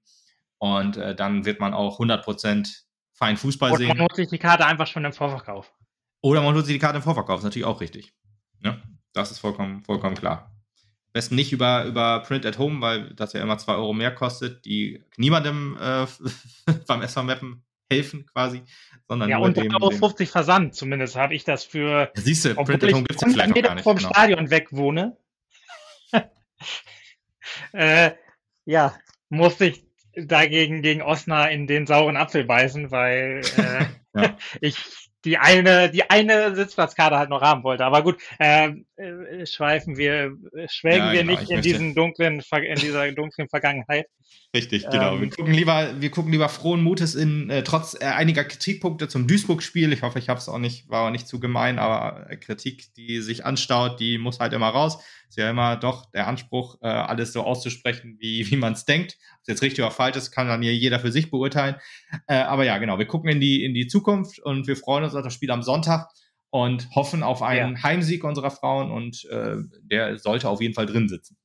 Und äh, dann wird man auch 100% fein Fußball und sehen. Man holt sich die Karte einfach schon im Vorverkauf. Oder man holt sich die Karte im Vorverkauf, ist natürlich auch richtig. Ja, das ist vollkommen, vollkommen klar. Am besten nicht über, über Print at Home, weil das ja immer zwei Euro mehr kostet, die niemandem äh, beim SV Mappen helfen quasi, sondern ja, und dem, Euro 50 Versand, zumindest habe ich das für. Ja, siehst du, Print at Home gibt es ja vielleicht noch gar nicht. vom genau. Stadion weg wohne. äh, ja, musste ich dagegen gegen Osnabrück in den sauren Apfel beißen, weil äh, ja. ich die eine, die eine Sitzplatzkarte halt noch haben wollte. Aber gut, ähm, äh, schweifen wir, schwelgen ja, wir genau, nicht in diesen dunklen, in dieser dunklen Vergangenheit. Richtig, genau. Ähm, wir gucken lieber, wir gucken lieber frohen Mutes in äh, trotz äh, einiger Kritikpunkte zum Duisburg-Spiel. Ich hoffe, ich habe es auch nicht, war auch nicht zu gemein, aber äh, Kritik, die sich anstaut, die muss halt immer raus. Ist ja immer doch der Anspruch, äh, alles so auszusprechen, wie wie man es denkt. Ob es jetzt richtig oder falsch ist, kann dann ja jeder für sich beurteilen. Äh, aber ja, genau. Wir gucken in die in die Zukunft und wir freuen uns auf das Spiel am Sonntag und hoffen auf einen ja. Heimsieg unserer Frauen und äh, der sollte auf jeden Fall drin sitzen.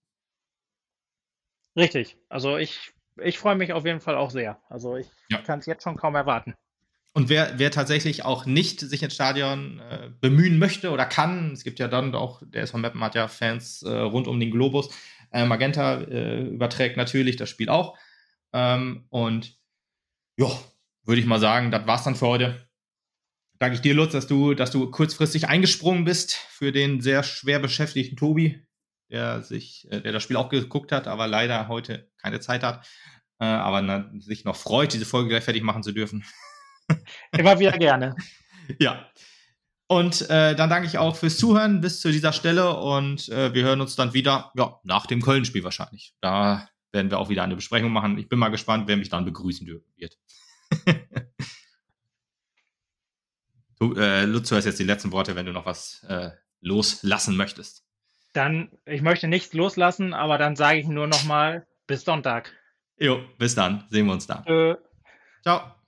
Richtig. Also ich, ich freue mich auf jeden Fall auch sehr. Also ich ja. kann es jetzt schon kaum erwarten. Und wer, wer tatsächlich auch nicht sich ins Stadion äh, bemühen möchte oder kann, es gibt ja dann auch, der SV Meppen hat ja Fans äh, rund um den Globus. Äh, Magenta äh, überträgt natürlich das Spiel auch. Ähm, und ja, würde ich mal sagen, das war's dann für heute. Danke ich dir, Lutz, dass du, dass du kurzfristig eingesprungen bist für den sehr schwer beschäftigten Tobi der sich, äh, der das Spiel auch geguckt hat, aber leider heute keine Zeit hat, äh, aber na, sich noch freut, diese Folge gleich fertig machen zu dürfen. Immer wieder gerne. ja. Und äh, dann danke ich auch fürs Zuhören bis zu dieser Stelle und äh, wir hören uns dann wieder, ja, nach dem Köln-Spiel wahrscheinlich. Da werden wir auch wieder eine Besprechung machen. Ich bin mal gespannt, wer mich dann begrüßen wird. du, äh, Lutz, du hast jetzt die letzten Worte, wenn du noch was äh, loslassen möchtest. Dann, ich möchte nichts loslassen, aber dann sage ich nur noch mal bis Sonntag. Jo, bis dann. Sehen wir uns da. Äh. Ciao.